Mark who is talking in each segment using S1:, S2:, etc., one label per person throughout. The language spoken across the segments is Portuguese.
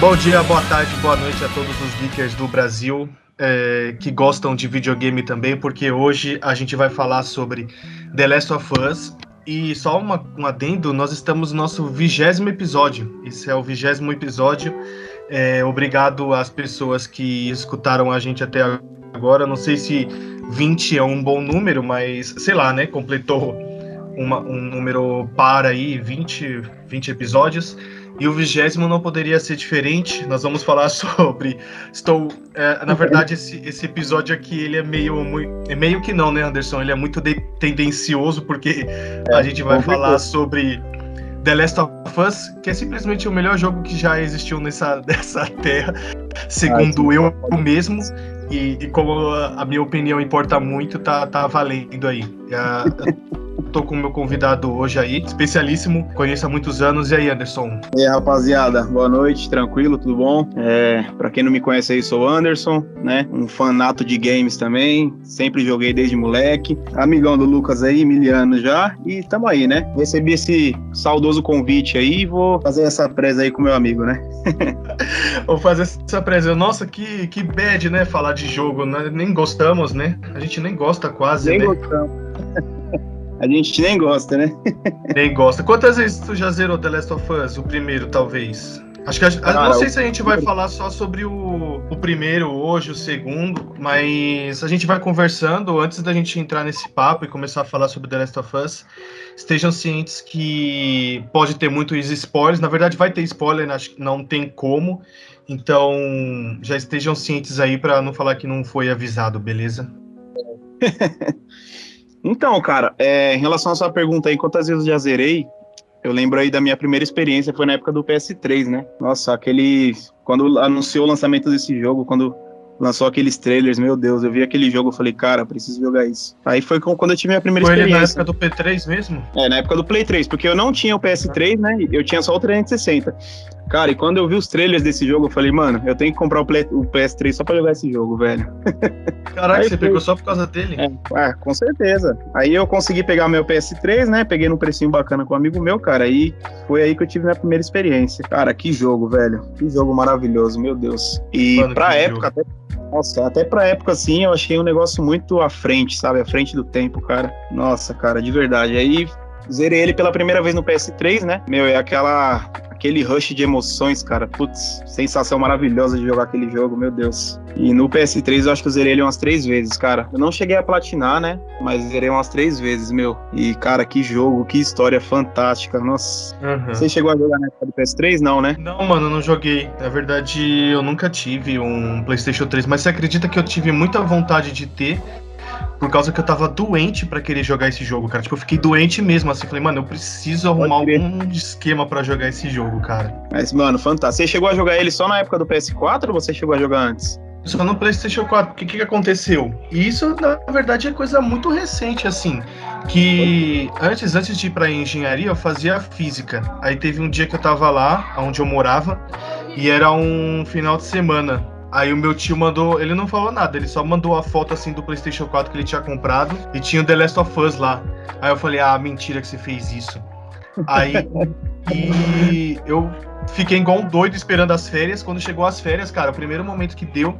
S1: Bom dia, boa tarde, boa noite a todos os geekers do Brasil é, que gostam de videogame também, porque hoje a gente vai falar sobre The Last of Us. E só uma, um adendo, nós estamos no nosso vigésimo episódio. Esse é o vigésimo episódio. É, obrigado às pessoas que escutaram a gente até agora. Não sei se 20 é um bom número, mas sei lá, né? Completou uma, um número para aí, 20, 20 episódios. E o vigésimo não poderia ser diferente. Nós vamos falar sobre. Estou. É, na verdade, esse, esse episódio aqui ele é meio. Muito, é meio que não, né, Anderson? Ele é muito de, tendencioso, porque é, a gente vai falar sobre The Last of Us, que é simplesmente o melhor jogo que já existiu nessa, nessa terra, segundo ah, eu mesmo. E, e, como a, a, minha opinião importa muito, tá, tá valendo aí. Uh, Tô com o meu convidado hoje aí, especialíssimo, conheço há muitos anos. E aí, Anderson?
S2: E aí, rapaziada, boa noite, tranquilo, tudo bom? É, pra quem não me conhece aí, sou Anderson, né? Um fanato de games também, sempre joguei desde moleque. Amigão do Lucas aí, miliano já, e tamo aí, né? Recebi esse saudoso convite aí e vou fazer essa presa aí com meu amigo, né?
S1: vou fazer essa presa. Nossa, que, que bad, né? Falar de jogo, né? nem gostamos, né? A gente nem gosta quase,
S2: nem
S1: né?
S2: gostamos. A gente nem gosta, né?
S1: nem gosta. Quantas vezes tu já zerou The Last of Us? O primeiro, talvez. Acho que a, Cara, não sei se a gente vai falar só sobre o, o primeiro hoje, o segundo, mas a gente vai conversando antes da gente entrar nesse papo e começar a falar sobre The Last of Us. Estejam cientes que pode ter muitos spoilers. Na verdade, vai ter spoiler, acho que não tem como. Então, já estejam cientes aí para não falar que não foi avisado, beleza?
S2: Então, cara, é, em relação à sua pergunta aí, quantas vezes eu já zerei? Eu lembro aí da minha primeira experiência, foi na época do PS3, né? Nossa, aquele. Quando anunciou o lançamento desse jogo, quando lançou aqueles trailers, meu Deus, eu vi aquele jogo, eu falei, cara, preciso jogar isso. Aí foi quando eu tive minha primeira
S1: foi
S2: experiência.
S1: Foi na época do P3 mesmo?
S2: É, na época do Play 3, porque eu não tinha o PS3, né? Eu tinha só o 360. Cara, e quando eu vi os trailers desse jogo, eu falei, mano, eu tenho que comprar o, Play, o PS3 só pra jogar esse jogo, velho.
S1: Caraca, Aí, você foi... pegou só por causa dele?
S2: É, ah, com certeza. Aí eu consegui pegar meu PS3, né? Peguei num precinho bacana com um amigo meu, cara. Aí foi aí que eu tive minha primeira experiência. Cara, que jogo, velho. Que jogo maravilhoso, meu Deus. E mano, pra época, jogo. até nossa, até pra época assim, eu achei um negócio muito à frente, sabe? À frente do tempo, cara. Nossa, cara, de verdade. Aí zerei ele pela primeira vez no PS3, né? Meu, é aquela aquele rush de emoções, cara. Putz, sensação maravilhosa de jogar aquele jogo, meu Deus. E no PS3 eu acho que eu zerei ele umas três vezes, cara. Eu não cheguei a platinar, né? Mas zerei umas três vezes, meu. E, cara, que jogo, que história fantástica. Nossa. Uhum. Você chegou a jogar na época do PS3? Não, né?
S1: Não, mano, não joguei. Na verdade, eu nunca tive um PlayStation 3, mas você acredita que eu tive muita vontade de ter? Por causa que eu tava doente para querer jogar esse jogo, cara. Tipo, eu fiquei doente mesmo, assim. Falei, mano, eu preciso arrumar algum esquema para jogar esse jogo, cara.
S2: Mas, mano, fantástico. Você chegou a jogar ele só na época do PS4 ou você chegou a jogar antes?
S1: Só no PlayStation 4. O que, que aconteceu? E isso, na verdade, é coisa muito recente, assim. Que antes, antes de ir pra engenharia, eu fazia física. Aí teve um dia que eu tava lá, onde eu morava, e era um final de semana. Aí o meu tio mandou, ele não falou nada, ele só mandou a foto assim do PlayStation 4 que ele tinha comprado e tinha o The Last of Us lá. Aí eu falei: "Ah, mentira que você fez isso". Aí e eu fiquei igual um doido esperando as férias. Quando chegou as férias, cara, o primeiro momento que deu,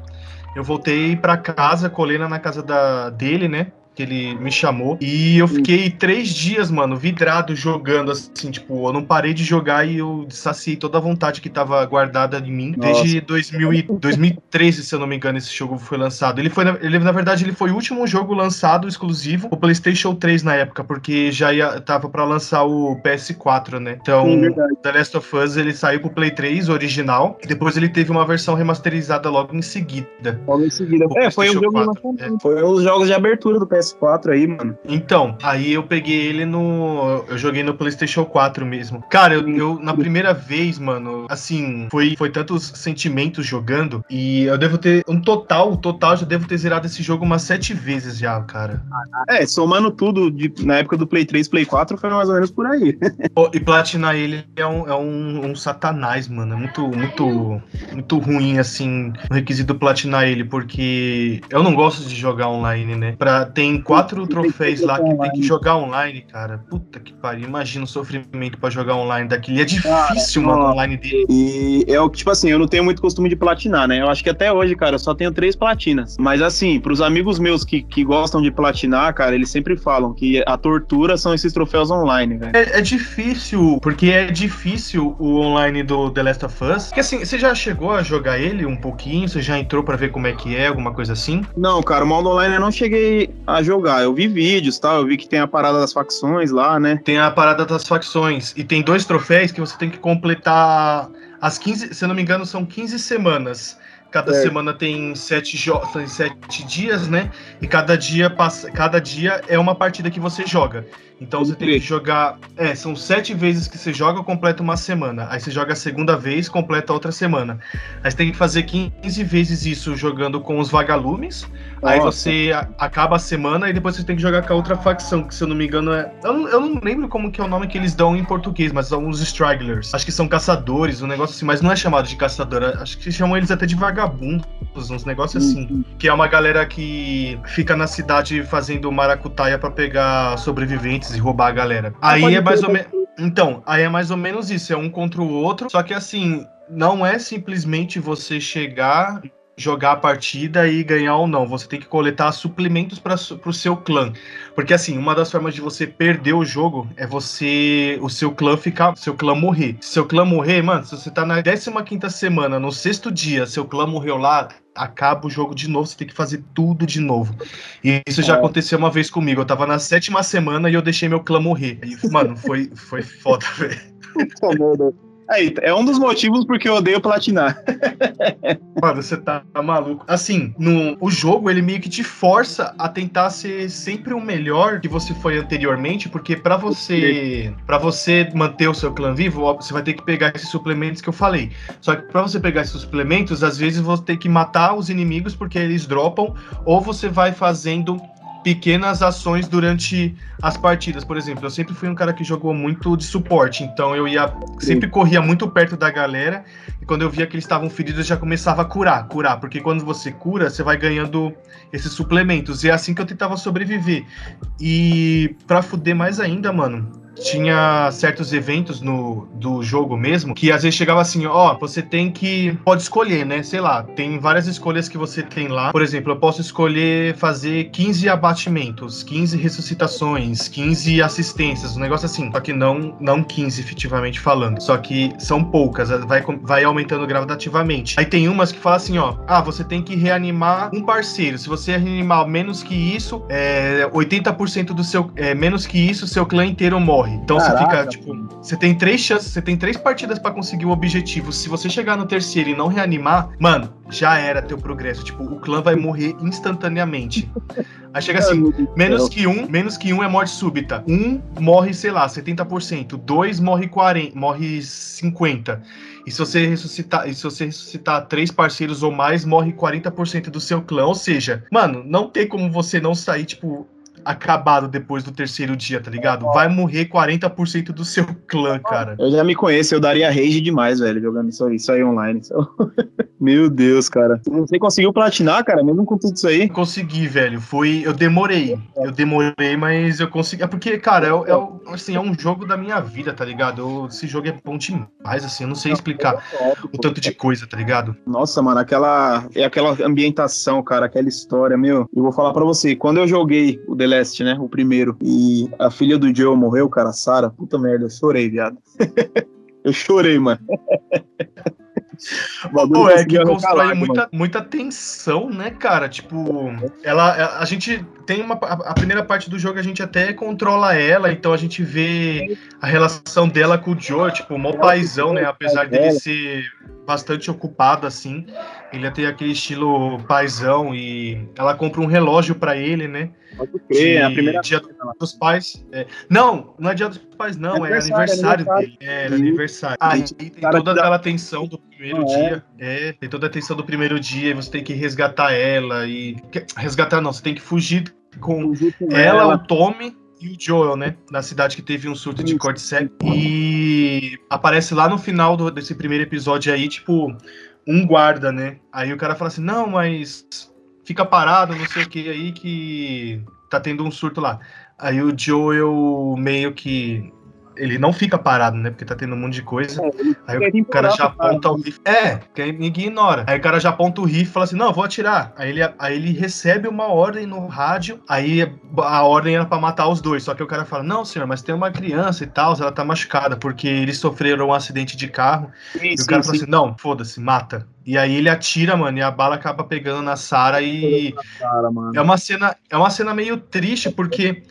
S1: eu voltei para casa, colei na casa da dele, né? Que ele me chamou. E eu fiquei três dias, mano, vidrado jogando, assim, tipo, eu não parei de jogar e eu saciei toda a vontade que tava guardada em mim. Nossa. Desde 2000 e, 2013, se eu não me engano, esse jogo foi lançado. Ele foi, ele, na verdade, ele foi o último jogo lançado exclusivo o PlayStation 3 na época, porque já ia, tava para lançar o PS4, né? Então, Sim, The Last of Us, ele saiu pro Play 3 original, e depois ele teve uma versão remasterizada logo em seguida.
S2: Logo em seguida. É, foi um jogo, é. foi os jogos de abertura do PS PS4 aí, mano.
S1: Então, aí eu peguei ele no. Eu joguei no PlayStation 4 mesmo. Cara, eu, eu na primeira vez, mano, assim, foi, foi tantos sentimentos jogando. E eu devo ter. Um total, total, já devo ter zerado esse jogo umas sete vezes já, cara.
S2: É, somando tudo de, na época do Play 3, Play 4, foi mais ou menos por aí.
S1: e platinar ele é um, é um, um satanás, mano. É muito, muito, muito ruim, assim, o requisito platinar ele, porque eu não gosto de jogar online, né? Pra, tem tem quatro troféus lá que tem que jogar online, cara. Puta que pariu. Imagina o sofrimento pra jogar online daquele. É difícil, cara, mano, online dele.
S2: E é o que, tipo assim, eu não tenho muito costume de platinar, né? Eu acho que até hoje, cara, eu só tenho três platinas. Mas assim, pros amigos meus que, que gostam de platinar, cara, eles sempre falam que a tortura são esses troféus online, velho.
S1: É, é difícil, porque é difícil o online do The Last of Us. Porque assim, você já chegou a jogar ele um pouquinho? Você já entrou para ver como é que é, alguma coisa assim?
S2: Não, cara, o modo online eu não cheguei a jogar. Eu vi vídeos, tal, eu vi que tem a parada das facções lá, né?
S1: Tem a parada das facções e tem dois troféus que você tem que completar as 15, se eu não me engano, são 15 semanas. Cada é. semana tem sete, tem sete dias, né? E cada dia passa, cada dia é uma partida que você joga. Então você tem que jogar. É, são sete vezes que você joga, completa uma semana. Aí você joga a segunda vez, completa outra semana. Aí você tem que fazer 15 vezes isso jogando com os vagalumes. Nossa. Aí você acaba a semana e depois você tem que jogar com a outra facção, que se eu não me engano é. Eu não, eu não lembro como que é o nome que eles dão em português, mas são os stragglers. Acho que são caçadores, um negócio assim, mas não é chamado de caçador. Acho que chamam eles até de vagabundos, uns negócios assim. Uhum. Que é uma galera que fica na cidade fazendo maracutaia para pegar sobreviventes e roubar a galera. Aí é mais ou menos. Então, aí é mais ou menos isso, é um contra o outro. Só que assim, não é simplesmente você chegar, jogar a partida e ganhar ou não. Você tem que coletar suplementos para o seu clã. Porque assim, uma das formas de você perder o jogo é você. o seu clã ficar. seu clã morrer. Se seu clã morrer, mano, se você tá na 15 quinta semana, no sexto dia, seu clã morreu lá, acaba o jogo de novo, você tem que fazer tudo de novo. E isso já é. aconteceu uma vez comigo. Eu tava na sétima semana e eu deixei meu clã morrer. E, mano, foi, foi foda, velho.
S2: Aí, é um dos motivos porque eu odeio platinar.
S1: Mano, você tá maluco. Assim, no, o jogo, ele meio que te força a tentar ser sempre o melhor que você foi anteriormente, porque para você para você manter o seu clã vivo, você vai ter que pegar esses suplementos que eu falei. Só que para você pegar esses suplementos, às vezes você tem que matar os inimigos porque eles dropam, ou você vai fazendo pequenas ações durante as partidas. Por exemplo, eu sempre fui um cara que jogou muito de suporte, então eu ia sempre corria muito perto da galera e quando eu via que eles estavam feridos, eu já começava a curar, curar, porque quando você cura, você vai ganhando esses suplementos. E é assim que eu tentava sobreviver. E para fuder mais ainda, mano, tinha certos eventos no do jogo mesmo que às vezes chegava assim, ó, oh, você tem que pode escolher, né? Sei lá, tem várias escolhas que você tem lá. Por exemplo, eu posso escolher fazer 15 abatimentos, 15 ressuscitações, 15 assistências, um negócio assim. Só que não não 15 efetivamente falando. Só que são poucas, vai vai aumentando gradativamente. Aí tem umas que falam assim, ó, ah, você tem que reanimar um parceiro. Se você reanimar menos que isso, é 80% do seu é, menos que isso, seu clã inteiro morre morre. Então Caraca. você fica, tipo, você tem três chances, você tem três partidas para conseguir o objetivo. Se você chegar no terceiro e não reanimar, mano, já era teu progresso. Tipo, o clã vai morrer instantaneamente. Aí chega assim, menos que um, menos que um é morte súbita. Um morre, sei lá, 70%. Dois morre 40, morre 50. E se você ressuscitar, e se você ressuscitar três parceiros ou mais, morre 40% do seu clã. Ou seja, mano, não tem como você não sair, tipo, acabado depois do terceiro dia, tá ligado? Vai morrer 40% do seu clã, cara.
S2: Eu já me conheço, eu daria rage demais, velho, jogando isso aí, isso aí online. Meu Deus, cara. Você conseguiu platinar, cara, mesmo com tudo isso aí?
S1: Consegui, velho. Foi. Eu demorei. Eu demorei, mas eu consegui. É porque, cara, é, é, assim, é um jogo da minha vida, tá ligado? Eu, esse jogo é bom demais, assim. Eu não sei explicar o tanto de coisa, tá ligado?
S2: Nossa, mano, aquela. É aquela ambientação, cara, aquela história, meu. Eu vou falar pra você, quando eu joguei o The Last, né? O primeiro, e a filha do Joe morreu, cara, Sarah, puta merda, eu chorei, viado. eu chorei, mano.
S1: Pô, é que constrói muita, muita tensão, né, cara? Tipo, ela, a gente tem uma. A primeira parte do jogo a gente até controla ela, então a gente vê a relação dela com o Joe, tipo, mó paizão, né? Apesar dele ser bastante ocupado, assim. Ele tem aquele estilo paizão e ela compra um relógio para ele, né?
S2: Pode crer, é a primeira
S1: dia dos pais. É. Não, não é dia dos pais, não, é, é aniversário, dele. É, é aniversário. Aí tem toda aquela tensão do primeiro ah, dia. É. é, tem toda a tensão do primeiro dia, e você tem que resgatar ela e. Resgatar não, você tem que fugir com, ela, ela, o Tommy e o Joel, né? Na cidade que teve um surto de cordyceps. E aparece lá no final do, desse primeiro episódio aí, tipo, um guarda, né? Aí o cara fala assim: não, mas fica parado, não sei o que aí, que tá tendo um surto lá. Aí o Joel meio que ele não fica parado, né? Porque tá tendo um monte de coisa. É, aí o cara já aponta o rifle. É, que ninguém ignora. Aí o cara já aponta o rifle e fala assim: não, vou atirar. Aí ele, aí ele recebe uma ordem no rádio. Aí a ordem era pra matar os dois. Só que o cara fala: não, senhor, mas tem uma criança e tal, ela tá machucada, porque eles sofreram um acidente de carro. Sim, e o cara sim, fala sim. assim: não, foda-se, mata. E aí ele atira, mano, e a bala acaba pegando na Sara e é uma cena, é uma cena meio triste porque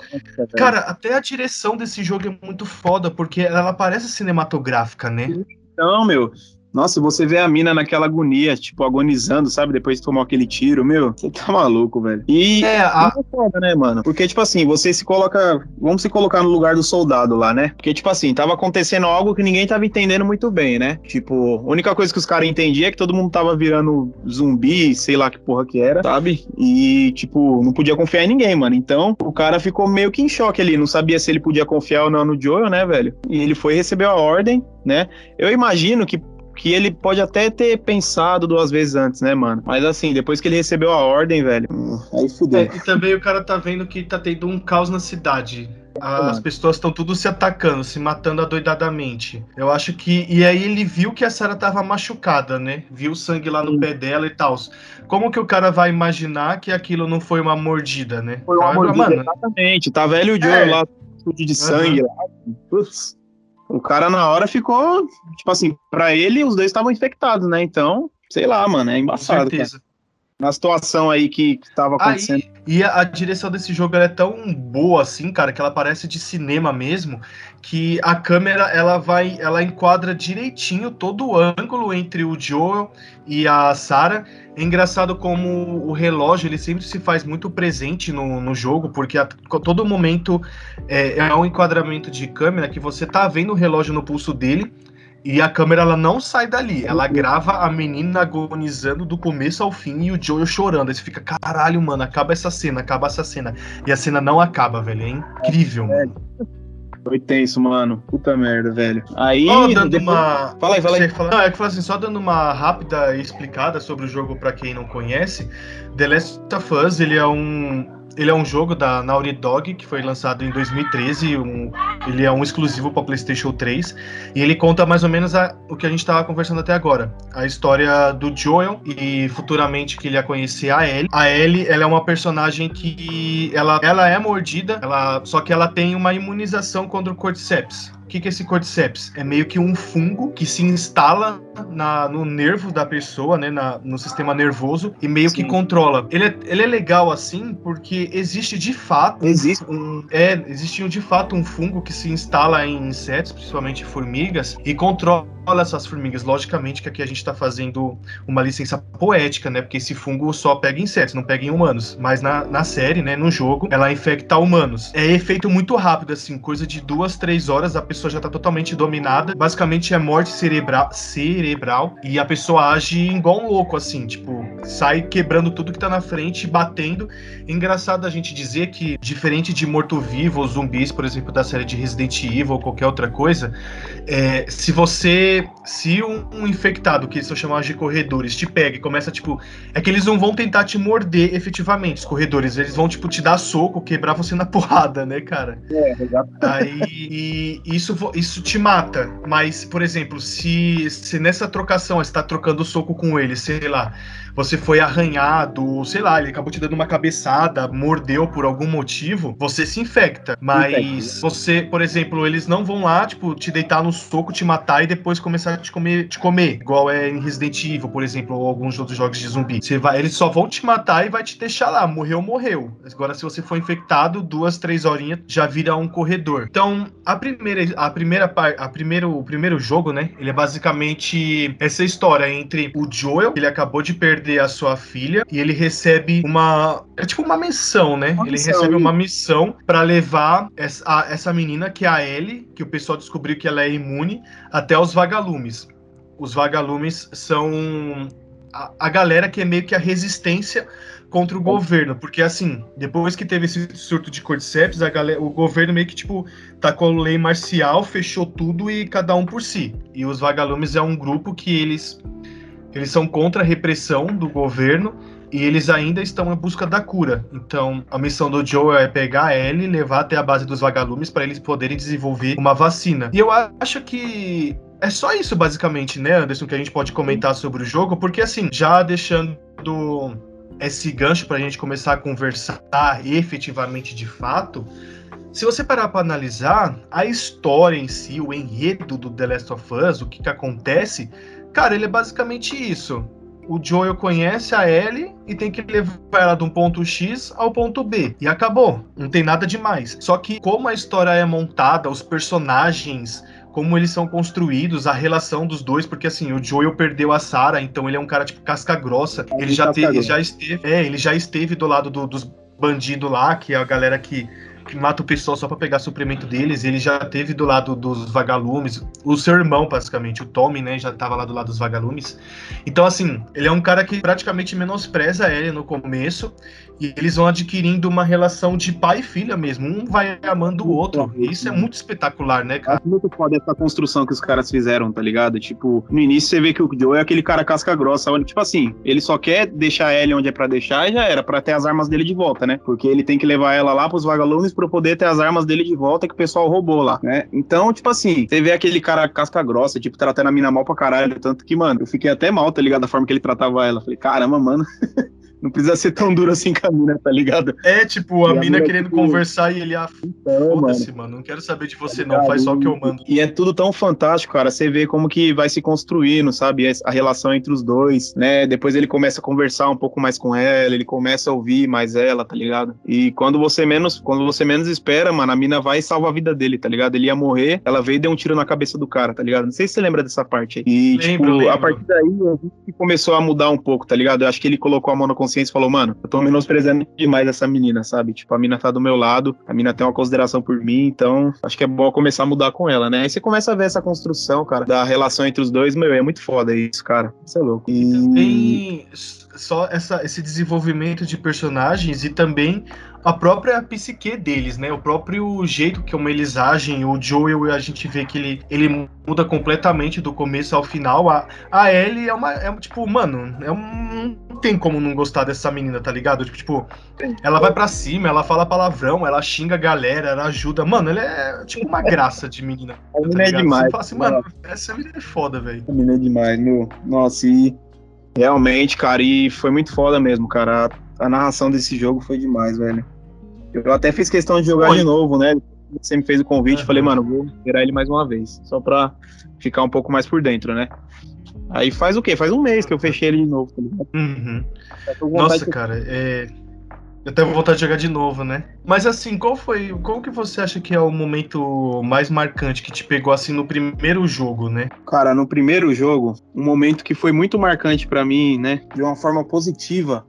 S1: cara, até a direção desse jogo é muito foda porque ela parece cinematográfica, né?
S2: Então, meu, nossa, você vê a mina naquela agonia, tipo, agonizando, sabe? Depois de tomar aquele tiro, meu, você tá maluco, velho. E é, a... é foda, né, mano? Porque, tipo assim, você se coloca. Vamos se colocar no lugar do soldado lá, né? Porque, tipo assim, tava acontecendo algo que ninguém tava entendendo muito bem, né? Tipo, a única coisa que os caras entendiam é que todo mundo tava virando zumbi, sei lá que porra que era, sabe? E, tipo, não podia confiar em ninguém, mano. Então, o cara ficou meio que em choque ali, não sabia se ele podia confiar ou não no Joel, né, velho? E ele foi receber a ordem, né? Eu imagino que que ele pode até ter pensado duas vezes antes, né, mano? Mas assim, depois que ele recebeu a ordem, velho, hum, aí fudeu. É,
S1: e também o cara tá vendo que tá tendo um caos na cidade. As pessoas estão tudo se atacando, se matando adoidadamente. Eu acho que. E aí ele viu que a Sarah tava machucada, né? Viu sangue lá no Sim. pé dela e tal. Como que o cara vai imaginar que aquilo não foi uma mordida, né?
S2: Foi uma mordida, mano, exatamente. Tá velho o Joe é. lá, de sangue uhum. lá. Putz. O cara na hora ficou, tipo assim, para ele os dois estavam infectados, né? Então, sei lá, mano, é embaçado. Com certeza. Na situação aí que, que tava acontecendo. Aí,
S1: e a, a, direção desse jogo é tão boa assim, cara, que ela parece de cinema mesmo, que a câmera ela vai, ela enquadra direitinho todo o ângulo entre o Joel e a Sarah é engraçado como o relógio ele sempre se faz muito presente no, no jogo, porque a todo momento é, é um enquadramento de câmera que você tá vendo o relógio no pulso dele e a câmera ela não sai dali. Ela grava a menina agonizando do começo ao fim e o Joel chorando. Aí você fica, caralho, mano, acaba essa cena, acaba essa cena. E a cena não acaba, velho. É incrível, é, mano.
S2: Foi tenso, mano. Puta merda, velho. Aí.
S1: Oh, dando depois... uma. Fala aí, fala aí. Fala... Não, é que assim, só dando uma rápida explicada sobre o jogo para quem não conhece. The Last of Us, ele é um ele é um jogo da Naughty Dog que foi lançado em 2013. Um, ele é um exclusivo para PlayStation 3 e ele conta mais ou menos a, o que a gente estava conversando até agora, a história do Joel e futuramente que ele ia conhecer a Ellie. A Ellie, ela é uma personagem que ela, ela é mordida, ela só que ela tem uma imunização contra o Cordyceps. O que, que é esse cordyceps? É meio que um fungo que se instala na, no nervo da pessoa, né, na, no sistema nervoso e meio Sim. que controla. Ele é, ele é legal assim porque existe de fato
S2: existe
S1: um é existe de fato um fungo que se instala em insetos, principalmente formigas e controla essas formigas. Logicamente que aqui a gente está fazendo uma licença poética, né? Porque esse fungo só pega insetos, não pega em humanos. Mas na, na série, né? No jogo, ela infecta humanos. É efeito muito rápido, assim, coisa de duas, três horas, a pessoa já tá totalmente dominada. Basicamente é morte cerebral, cerebral e a pessoa age igual um louco, assim, tipo, sai quebrando tudo que tá na frente, batendo. Engraçado a gente dizer que, diferente de morto-vivo ou zumbis, por exemplo, da série de Resident Evil ou qualquer outra coisa, é, se você se um, um, infectado, que são chamados de corredores, te pega e começa, tipo. É que eles não vão tentar te morder efetivamente, os corredores. Eles vão, tipo, te dar soco, quebrar você na porrada, né, cara?
S2: É, exato.
S1: Aí isso, isso te mata. Mas, por exemplo, se, se nessa trocação você tá trocando soco com ele, sei lá você foi arranhado, sei lá, ele acabou te dando uma cabeçada, mordeu por algum motivo, você se infecta. Mas você, por exemplo, eles não vão lá, tipo, te deitar no soco, te matar e depois começar a te comer, te comer, igual é em Resident Evil, por exemplo, ou alguns outros jogos de zumbi. Você vai, eles só vão te matar e vai te deixar lá, morreu, morreu. Agora, se você for infectado, duas, três horinhas já vira um corredor. Então, a primeira, a primeira parte, a primeiro, o primeiro jogo, né? Ele é basicamente essa história entre o Joel, ele acabou de perder a sua filha e ele recebe uma. É tipo uma missão, né? Uma ele missão, recebe uma missão para levar essa, a, essa menina, que é a Ellie, que o pessoal descobriu que ela é imune, até os vagalumes. Os vagalumes são a, a galera que é meio que a resistência contra o governo, porque assim, depois que teve esse surto de cordyceps, a galera, o governo meio que tipo tacou lei marcial, fechou tudo e cada um por si. E os vagalumes é um grupo que eles eles são contra a repressão do governo e eles ainda estão em busca da cura. Então, a missão do Joe é pegar a Ellie e levar até a base dos vagalumes para eles poderem desenvolver uma vacina. E eu acho que é só isso, basicamente, né, Anderson, que a gente pode comentar sobre o jogo, porque assim, já deixando esse gancho para a gente começar a conversar efetivamente de fato, se você parar para analisar a história em si, o enredo do The Last of Us, o que, que acontece, cara, ele é basicamente isso. O Joel conhece a Ellie e tem que levar ela de um ponto X ao ponto B. E acabou. Não tem nada demais. Só que como a história é montada, os personagens como eles são construídos, a relação dos dois, porque assim, o Joel perdeu a Sarah, então ele é um cara tipo casca grossa. É ele já, te, já esteve, é, ele já esteve do lado do, dos bandidos lá, que é a galera que mata o pessoal só para pegar suprimento deles. Ele já teve do lado dos vagalumes, o seu irmão, basicamente, o Tommy, né, já tava lá do lado dos vagalumes. Então, assim, ele é um cara que praticamente menospreza ele no começo, e eles vão adquirindo uma relação de pai e filha mesmo. Um vai amando o outro. E isso é muito espetacular, né, cara?
S2: É muito foda essa construção que os caras fizeram, tá ligado? Tipo, no início você vê que o Joe é aquele cara casca grossa, onde, tipo assim, ele só quer deixar ele onde é pra deixar e já era, pra ter as armas dele de volta, né? Porque ele tem que levar ela lá pros vagalumes pra poder ter as armas dele de volta que o pessoal roubou lá, né? Então, tipo assim, você vê aquele cara casca grossa, tipo, tratando a mina mal pra caralho, tanto que, mano, eu fiquei até mal, tá ligado? Da forma que ele tratava ela. Falei, caramba, mano. Não precisa ser tão duro assim com a mina, tá ligado?
S1: É, tipo, a, a mina, querendo tipo... conversar e ele, ah, então, foda-se, mano. mano. Não quero saber de você, tá não. Faz só o que eu mando.
S2: E é tudo tão fantástico, cara. Você vê como que vai se construindo, sabe? A relação entre os dois, né? Depois ele começa a conversar um pouco mais com ela, ele começa a ouvir mais ela, tá ligado? E quando você menos, quando você menos espera, mano, a mina vai e salva a vida dele, tá ligado? Ele ia morrer, ela veio e deu um tiro na cabeça do cara, tá ligado? Não sei se você lembra dessa parte aí. E, lembro, tipo, lembro. a partir daí, a gente começou a mudar um pouco, tá ligado? Eu acho que ele colocou a mão na consciência e falou, mano, eu tô menosprezando demais essa menina, sabe? Tipo, a mina tá do meu lado, a mina tem uma consideração por mim, então acho que é bom começar a mudar com ela, né? Aí você começa a ver essa construção, cara, da relação entre os dois, meu, é muito foda isso, cara. Isso é louco.
S1: E, também só essa, esse desenvolvimento de personagens e também a própria psique deles, né? O próprio jeito que como eles agem. O Joel, a gente vê que ele, ele muda completamente do começo ao final. A, a Ellie é uma. É, tipo, mano, é um, não tem como não gostar dessa menina, tá ligado? Tipo, tipo, ela vai para cima, ela fala palavrão, ela xinga a galera, ela ajuda. Mano, ela é tipo uma graça de menina.
S2: A menina tá é demais. Você
S1: fala assim, mano, essa menina é foda, velho.
S2: A menina é demais, meu. Nossa, e realmente, cara, e foi muito foda mesmo, cara. A, narração desse jogo foi demais, velho. Eu até fiz questão de jogar Oi. de novo, né? Você me fez o convite, uhum. falei, mano, vou virar ele mais uma vez, só pra ficar um pouco mais por dentro, né? Aí faz o quê? Faz um mês que eu fechei ele de novo, tá?
S1: Uhum. Nossa, de... cara, é. Eu até vou voltar a jogar de novo, né? Mas assim, qual foi. Qual que você acha que é o momento mais marcante que te pegou assim no primeiro jogo, né?
S2: Cara, no primeiro jogo, um momento que foi muito marcante para mim, né? De uma forma positiva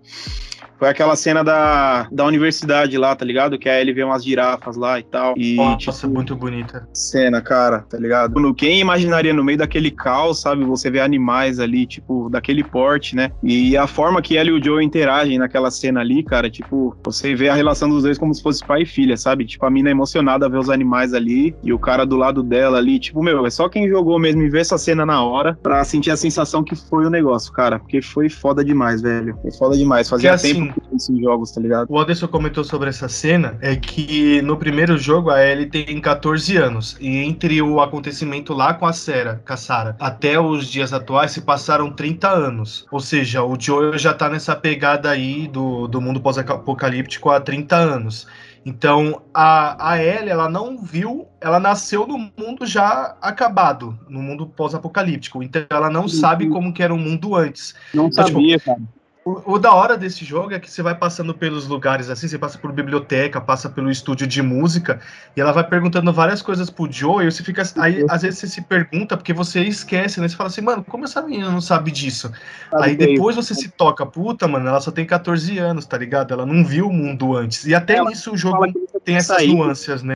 S2: foi aquela cena da, da universidade lá, tá ligado? Que a Ellie vê umas girafas lá e tal. E,
S1: Nossa, tipo, muito bonita.
S2: Cena, cara, tá ligado? Quem imaginaria no meio daquele caos, sabe? Você vê animais ali, tipo, daquele porte, né? E a forma que ela e o Joe interagem naquela cena ali, cara, tipo, você vê a relação dos dois como se fosse pai e filha, sabe? Tipo, a mina é emocionada a ver os animais ali e o cara do lado dela ali, tipo, meu, é só quem jogou mesmo e ver essa cena na hora pra sentir a sensação que foi o negócio, cara. Porque foi foda demais, velho. Foi foda demais. Fazia que, tempo assim,
S1: esses jogos, tá ligado? O Anderson comentou sobre essa cena, é que no primeiro jogo a Ellie tem 14 anos, e entre o acontecimento lá com a Sarah, com a Sarah até os dias atuais se passaram 30 anos. Ou seja, o Joel já tá nessa pegada aí do, do mundo pós-apocalíptico há 30 anos. Então, a, a Ellie, ela não viu, ela nasceu no mundo já acabado, no mundo pós-apocalíptico. Então, ela não sabe como que era o mundo antes.
S2: Não
S1: então,
S2: sabia, tipo, cara.
S1: O, o, da hora desse jogo é que você vai passando pelos lugares assim, você passa por biblioteca, passa pelo estúdio de música, e ela vai perguntando várias coisas pro Joe, e você fica. Aí, às vezes, você se pergunta, porque você esquece, né? Você fala assim, mano, como essa menina não sabe disso? Sabe aí depois você se toca, puta, mano, ela só tem 14 anos, tá ligado? Ela não viu o mundo antes. E até ela nisso o jogo tem essas saído. nuances, né?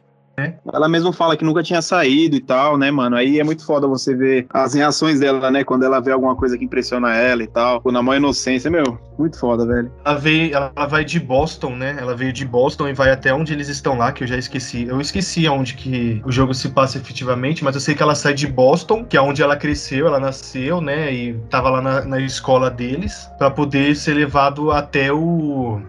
S2: Ela mesmo fala que nunca tinha saído e tal, né, mano? Aí é muito foda você ver as reações dela, né? Quando ela vê alguma coisa que impressiona ela e tal. Na maior inocência, meu, muito foda, velho.
S1: Ela, veio, ela vai de Boston, né? Ela veio de Boston e vai até onde eles estão lá, que eu já esqueci. Eu esqueci onde que o jogo se passa efetivamente, mas eu sei que ela sai de Boston, que é onde ela cresceu, ela nasceu, né? E tava lá na, na escola deles, para poder ser levado até o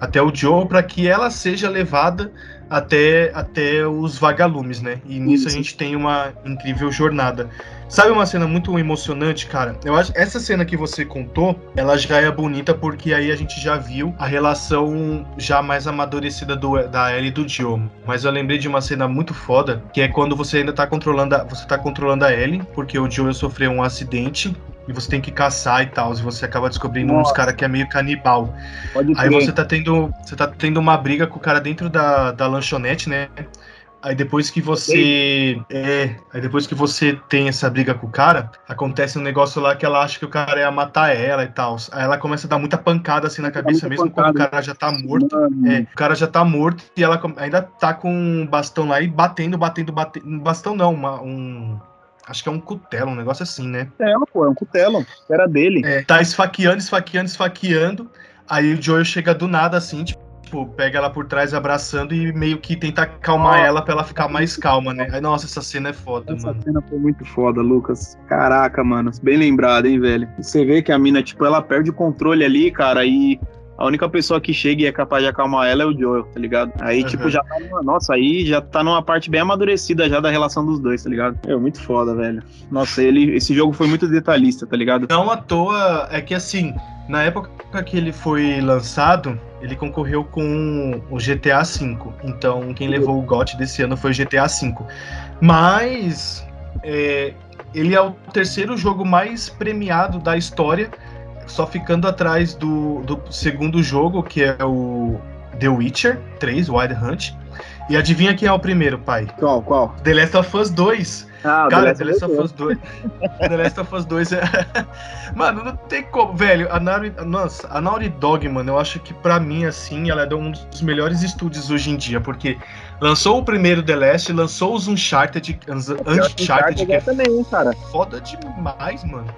S1: até o Joe para que ela seja levada até, até os vagalumes, né? E nisso Isso. a gente tem uma incrível jornada. Sabe uma cena muito emocionante, cara? Eu acho essa cena que você contou, ela já é bonita porque aí a gente já viu a relação já mais amadurecida do, da Ellie e do Joe. Mas eu lembrei de uma cena muito foda, que é quando você ainda tá controlando a, você tá controlando a Ellie, porque o Joe sofreu um acidente e você tem que caçar e tal, e você acaba descobrindo Nossa. uns caras que é meio canibal. Pode aí você tá tendo, você tá tendo uma briga com o cara dentro da, da lanchonete, né? Aí depois que você é, aí depois que você tem essa briga com o cara, acontece um negócio lá que ela acha que o cara ia matar ela e tal. Aí ela começa a dar muita pancada assim na cabeça mesmo pancada. quando o cara já tá morto. É, o cara já tá morto e ela ainda tá com um bastão lá e batendo, batendo, batendo, bastão não, uma, um Acho que é um cutelo, um negócio assim, né?
S2: Cutelo, pô, é um cutelo. Era dele.
S1: É, tá esfaqueando, esfaqueando, esfaqueando. Aí o Joel chega do nada, assim, tipo, pega ela por trás abraçando e meio que tenta acalmar oh, ela pra ela ficar mais calma, né? Aí, nossa, essa cena é foda, essa mano.
S2: Essa cena foi muito foda, Lucas. Caraca, mano. Bem lembrado, hein, velho? Você vê que a mina, tipo, ela perde o controle ali, cara, e a única pessoa que chega e é capaz de acalmar ela é o Joel, tá ligado? Aí, uhum. tipo, já tá numa. Nossa, aí já tá numa parte bem amadurecida já da relação dos dois, tá ligado? É muito foda, velho. Nossa, ele. Esse jogo foi muito detalhista, tá ligado?
S1: Não à toa, é que assim, na época que ele foi lançado, ele concorreu com o GTA V. Então, quem levou o GOT desse ano foi o GTA V. Mas. É, ele é o terceiro jogo mais premiado da história só ficando atrás do, do segundo jogo, que é o The Witcher 3, Wild Hunt. E adivinha quem é o primeiro, pai?
S2: Qual, qual?
S1: The Last of Us 2. Ah, Cara, The Last of Us 2. The Last of Us 2 é. mano, não tem como. Velho, a Naughty, nossa, a Naughty Dog, mano, eu acho que pra mim, assim, ela é um dos melhores estúdios hoje em dia, porque lançou o primeiro The Last, lançou os Uncharted, Uncharted, que é também, cara. foda demais, mano.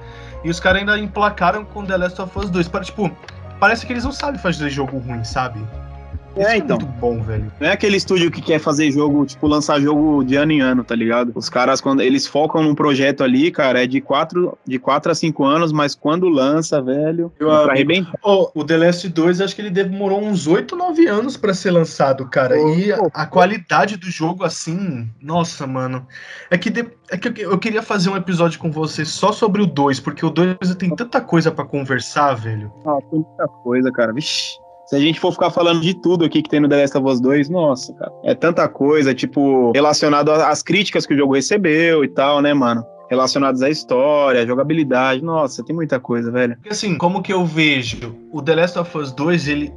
S1: E os caras ainda emplacaram com The Last of Us 2. Para, tipo, parece que eles não sabem fazer jogo ruim, sabe?
S2: É, é então. É muito bom, velho. Não é aquele estúdio que quer fazer jogo, tipo, lançar jogo de ano em ano, tá ligado? Os caras, quando eles focam num projeto ali, cara, é de 4 de quatro a 5 anos, mas quando lança, velho,
S1: Eu, pra arrebentar. Oh, o The Last 2, acho que ele demorou uns 8, 9 anos para ser lançado, cara. Oh, e oh, a, qualidade do jogo, assim, nossa, mano. É que, de, é que eu, eu, queria fazer um episódio com você só sobre o 2, porque o 2 tem tanta coisa para conversar, velho.
S2: Ah, tem muita coisa, cara. Vixe. Se a gente for ficar falando de tudo aqui que tem no The Last of Us 2, nossa, cara, é tanta coisa, tipo, relacionado às críticas que o jogo recebeu e tal, né, mano? relacionados à história, à jogabilidade. Nossa, tem muita coisa, velho.
S1: Assim, como que eu vejo o The Last of Us 2, ele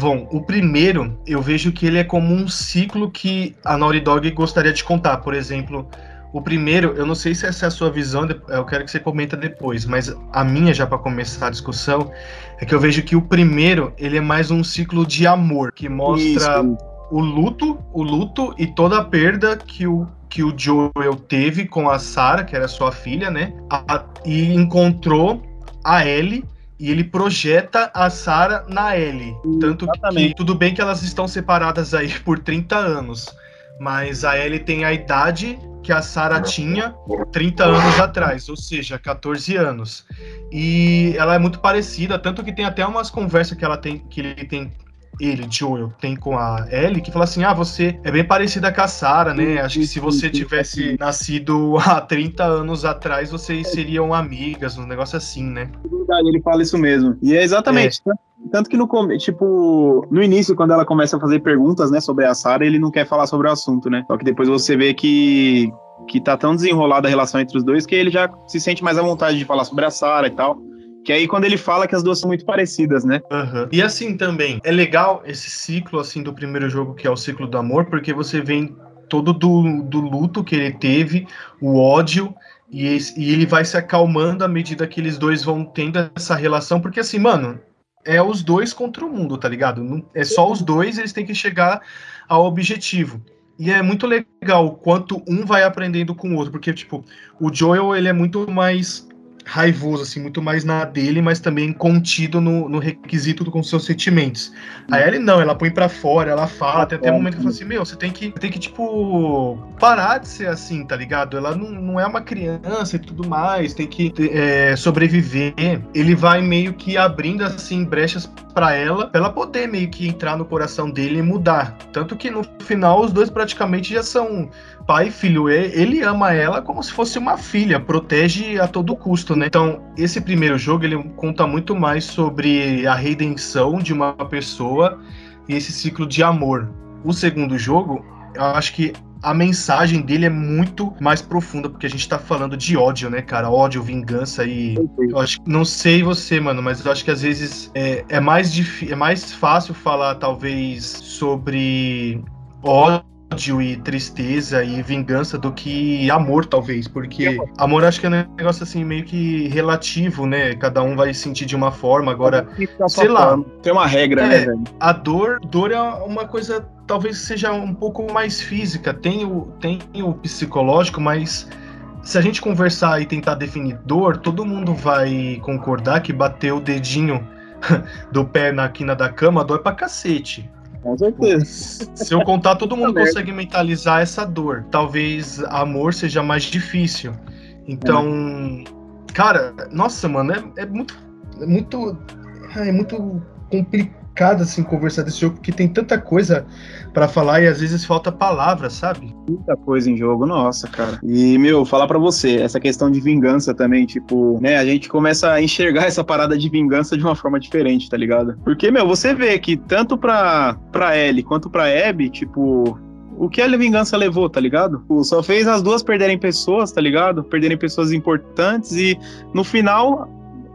S1: Bom, o primeiro, eu vejo que ele é como um ciclo que a Naughty Dog gostaria de contar. Por exemplo, o primeiro, eu não sei se essa é a sua visão, eu quero que você comenta depois, mas a minha, já para começar a discussão, é que eu vejo que o primeiro, ele é mais um ciclo de amor, que mostra Isso. o luto, o luto e toda a perda que o que o Joel teve com a Sarah, que era sua filha, né? A, e encontrou a Ellie e ele projeta a Sarah na Ellie. Tanto Exatamente. que tudo bem que elas estão separadas aí por 30 anos, mas a Ellie tem a idade que a Sarah tinha 30 anos atrás, ou seja, 14 anos. E ela é muito parecida, tanto que tem até umas conversas que ela tem que ele tem ele, Joel, tem com a Ellie, que fala assim: ah, você é bem parecida com a Sarah, né? Acho que se você tivesse nascido há 30 anos atrás, vocês seriam amigas, um negócio assim, né?
S2: É verdade, ele fala isso mesmo. E é exatamente. É. Tanto que no tipo, no início, quando ela começa a fazer perguntas, né, sobre a Sarah, ele não quer falar sobre o assunto, né? Só que depois você vê que, que tá tão desenrolada a relação entre os dois que ele já se sente mais à vontade de falar sobre a Sarah e tal. Que aí quando ele fala que as duas são muito parecidas, né?
S1: Uhum. E assim também, é legal esse ciclo assim do primeiro jogo, que é o ciclo do amor, porque você vem todo do, do luto que ele teve, o ódio, e, e ele vai se acalmando à medida que eles dois vão tendo essa relação, porque assim, mano, é os dois contra o mundo, tá ligado? É só os dois, eles têm que chegar ao objetivo. E é muito legal o quanto um vai aprendendo com o outro, porque, tipo, o Joel, ele é muito mais raivoso, assim, muito mais na dele, mas também contido no, no requisito com seus sentimentos. A Ellie não, ela põe para fora, ela fala, tem até um momento que fala assim, meu, você tem que, tem que, tipo, parar de ser assim, tá ligado? Ela não, não é uma criança e tudo mais, tem que é, sobreviver. Ele vai meio que abrindo, assim, brechas para ela, pra ela poder meio que entrar no coração dele e mudar. Tanto que no final os dois praticamente já são pai e filho. Ele ama ela como se fosse uma filha, protege a todo custo, né? Então, esse primeiro jogo ele conta muito mais sobre a redenção de uma pessoa e esse ciclo de amor. O segundo jogo, eu acho que a mensagem dele é muito mais profunda, porque a gente tá falando de ódio, né, cara? Ódio, vingança e. Eu acho não sei você, mano, mas eu acho que às vezes é, é mais, é mais fácil falar, talvez, sobre ódio ódio e tristeza e vingança do que amor, talvez, porque amor acho que é um negócio assim meio que relativo, né? Cada um vai sentir de uma forma, agora, sei lá.
S2: Tem uma regra,
S1: é,
S2: né, velho?
S1: A dor, dor é uma coisa talvez seja um pouco mais física, tem o, tem o psicológico, mas se a gente conversar e tentar definir dor, todo mundo vai concordar que bater o dedinho do pé na quina da cama dói pra cacete.
S2: Com certeza.
S1: Se eu contar, todo mundo consegue mentalizar essa dor. Talvez amor seja mais difícil. Então, cara, nossa, mano, é, é muito. É muito. É muito complicado assim conversar desse jogo, porque tem tanta coisa para falar e às vezes falta palavra, sabe?
S2: Muita coisa em jogo, nossa, cara. E, meu, falar para você, essa questão de vingança também, tipo, né, a gente começa a enxergar essa parada de vingança de uma forma diferente, tá ligado? Porque, meu, você vê que tanto pra, pra Ellie quanto pra Abby, tipo, o que a vingança levou, tá ligado? Só fez as duas perderem pessoas, tá ligado? Perderem pessoas importantes e no final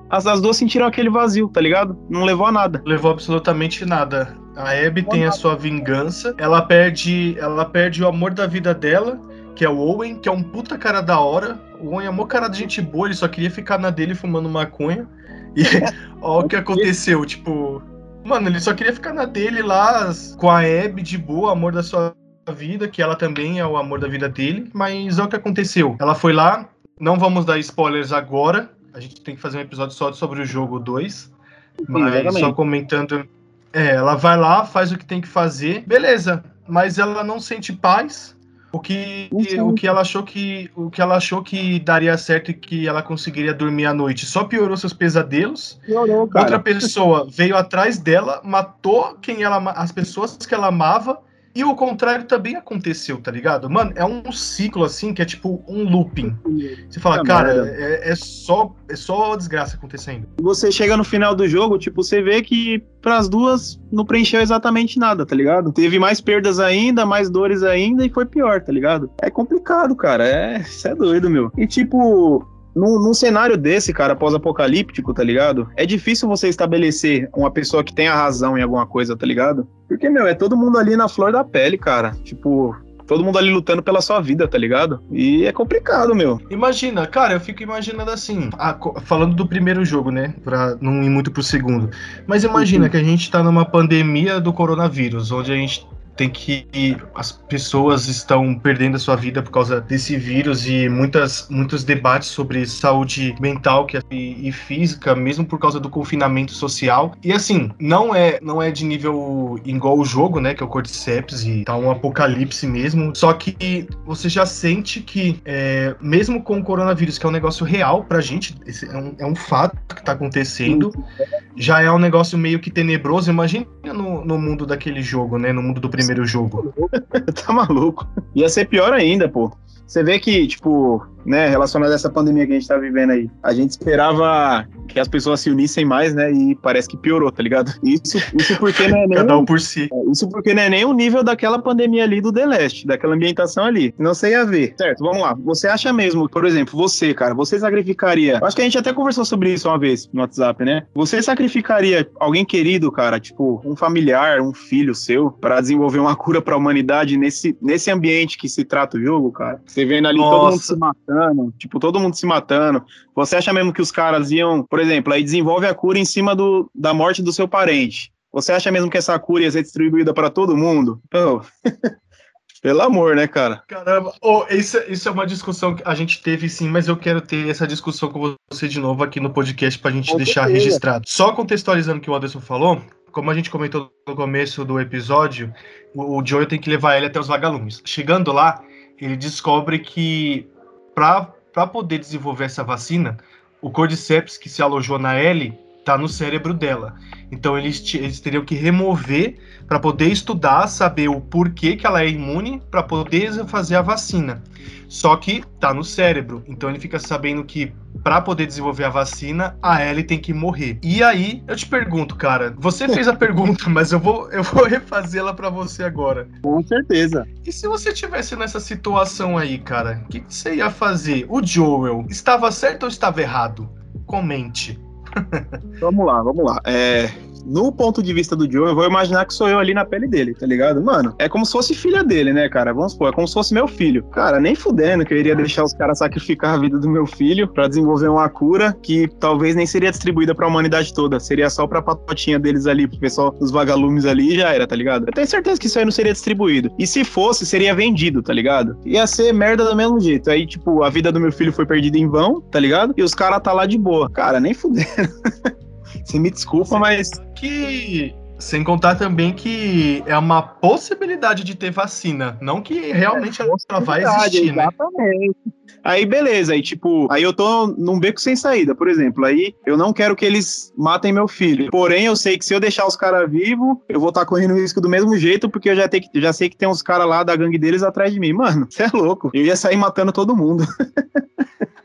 S2: as, as duas sentiram aquele vazio, tá ligado? Não levou a nada.
S1: Levou absolutamente nada. A Abby tem a sua vingança, ela perde, ela perde o amor da vida dela, que é o Owen, que é um puta cara da hora. O Owen é mó cara de gente boa, ele só queria ficar na dele fumando maconha. E ó o que aconteceu, tipo, mano, ele só queria ficar na dele lá com a Abby de boa, amor da sua vida, que ela também é o amor da vida dele, mas olha o que aconteceu. Ela foi lá, não vamos dar spoilers agora, a gente tem que fazer um episódio só sobre o jogo 2. Mas só comentando. É, ela vai lá, faz o que tem que fazer, beleza. Mas ela não sente paz. O que, o que ela achou que o que ela achou que daria certo e que ela conseguiria dormir à noite só piorou seus pesadelos. Outra pessoa veio atrás dela, matou quem ela as pessoas que ela amava e o contrário também aconteceu, tá ligado? Mano, é um ciclo assim que é tipo um looping. Você fala, cara, é, é, só é só desgraça acontecendo.
S2: Você chega no final do jogo, tipo, você vê que pras duas não preencheu exatamente nada, tá ligado? Teve mais perdas ainda, mais dores ainda e foi pior, tá ligado? É complicado, cara. É, isso é doido, meu. E tipo, num, num, cenário desse, cara, pós-apocalíptico, tá ligado? É difícil você estabelecer uma pessoa que tenha razão em alguma coisa, tá ligado? Porque, meu, é todo mundo ali na flor da pele, cara. Tipo, todo mundo ali lutando pela sua vida, tá ligado? E é complicado, meu.
S1: Imagina, cara, eu fico imaginando assim, a, falando do primeiro jogo, né? Pra não ir muito pro segundo. Mas imagina uhum. que a gente tá numa pandemia do coronavírus, onde a gente tem que as pessoas estão perdendo a sua vida por causa desse vírus e muitas, muitos debates sobre saúde mental que, e, e, física, mesmo por causa do confinamento social. E assim, não é não é de nível igual o jogo, né, que é o Cordyceps e tá um apocalipse mesmo. Só que você já sente que é, mesmo com o coronavírus, que é um negócio real pra gente, é um, é um fato que tá acontecendo, já é um negócio meio que tenebroso. Imagina no, no mundo daquele jogo, né, no mundo do primeiro jogo.
S2: tá maluco. Ia ser pior ainda, pô. Você vê que, tipo, né, relacionado a essa pandemia que a gente tá vivendo aí, a gente esperava que as pessoas se unissem mais, né, e parece que piorou, tá ligado? Isso, isso porque não é nem...
S1: Cada um por si.
S2: É, isso porque não é nem o nível daquela pandemia ali do The Last, daquela ambientação ali. Não sei a ver. Certo, vamos lá. Você acha mesmo, por exemplo, você, cara, você sacrificaria... Acho que a gente até conversou sobre isso uma vez no WhatsApp, né? Você sacrificaria alguém querido, cara, tipo, um familiar, um filho seu, para desenvolver uma cura pra humanidade nesse, nesse ambiente que se trata o jogo, cara? Você vendo ali Nossa. todo mundo se matando, tipo, todo mundo se matando. Você acha mesmo que os caras iam, por exemplo, aí desenvolve a cura em cima do, da morte do seu parente. Você acha mesmo que essa cura ia ser distribuída para todo mundo? Oh. Pelo amor, né, cara?
S1: Caramba, oh, isso, isso é uma discussão que a gente teve sim, mas eu quero ter essa discussão com você de novo aqui no podcast pra gente com deixar registrado. Só contextualizando o que o Anderson falou, como a gente comentou no começo do episódio, o, o Joel tem que levar ele até os vagalumes. Chegando lá, ele descobre que para poder desenvolver essa vacina, o Cordyceps que se alojou na Ellie tá no cérebro dela. Então eles, eles teriam que remover para poder estudar, saber o porquê que ela é imune para poder fazer a vacina. Só que tá no cérebro, então ele fica sabendo que para poder desenvolver a vacina, a Ellie tem que morrer. E aí, eu te pergunto, cara, você fez a pergunta, mas eu vou eu vou refazê-la para você agora.
S2: Com certeza.
S1: E se você tivesse nessa situação aí, cara, o que, que você ia fazer? O Joel estava certo ou estava errado? Comente.
S2: vamos lá, vamos lá. É, no ponto de vista do Joe, eu vou imaginar que sou eu ali na pele dele, tá ligado? Mano, é como se fosse filha dele, né, cara? Vamos supor, é como se fosse meu filho. Cara, nem fudendo que eu iria deixar os caras sacrificar a vida do meu filho para desenvolver uma cura que talvez nem seria distribuída pra humanidade toda. Seria só pra patotinha deles ali, pro pessoal dos vagalumes ali e já era, tá ligado? Eu tenho certeza que isso aí não seria distribuído. E se fosse, seria vendido, tá ligado? Ia ser merda do mesmo jeito. Aí, tipo, a vida do meu filho foi perdida em vão, tá ligado? E os caras tá lá de boa. Cara, nem fudendo. Você me desculpa, mas.
S1: Que. Sem contar também que é uma possibilidade de ter vacina, não que realmente é ela vai existir, né? Exatamente.
S2: Aí beleza, aí tipo, aí eu tô num beco sem saída, por exemplo, aí eu não quero que eles matem meu filho. Porém, eu sei que se eu deixar os caras vivos, eu vou estar tá correndo risco do mesmo jeito, porque eu já, tenho, já sei que tem uns caras lá da gangue deles atrás de mim. Mano, você é louco. Eu ia sair matando todo mundo.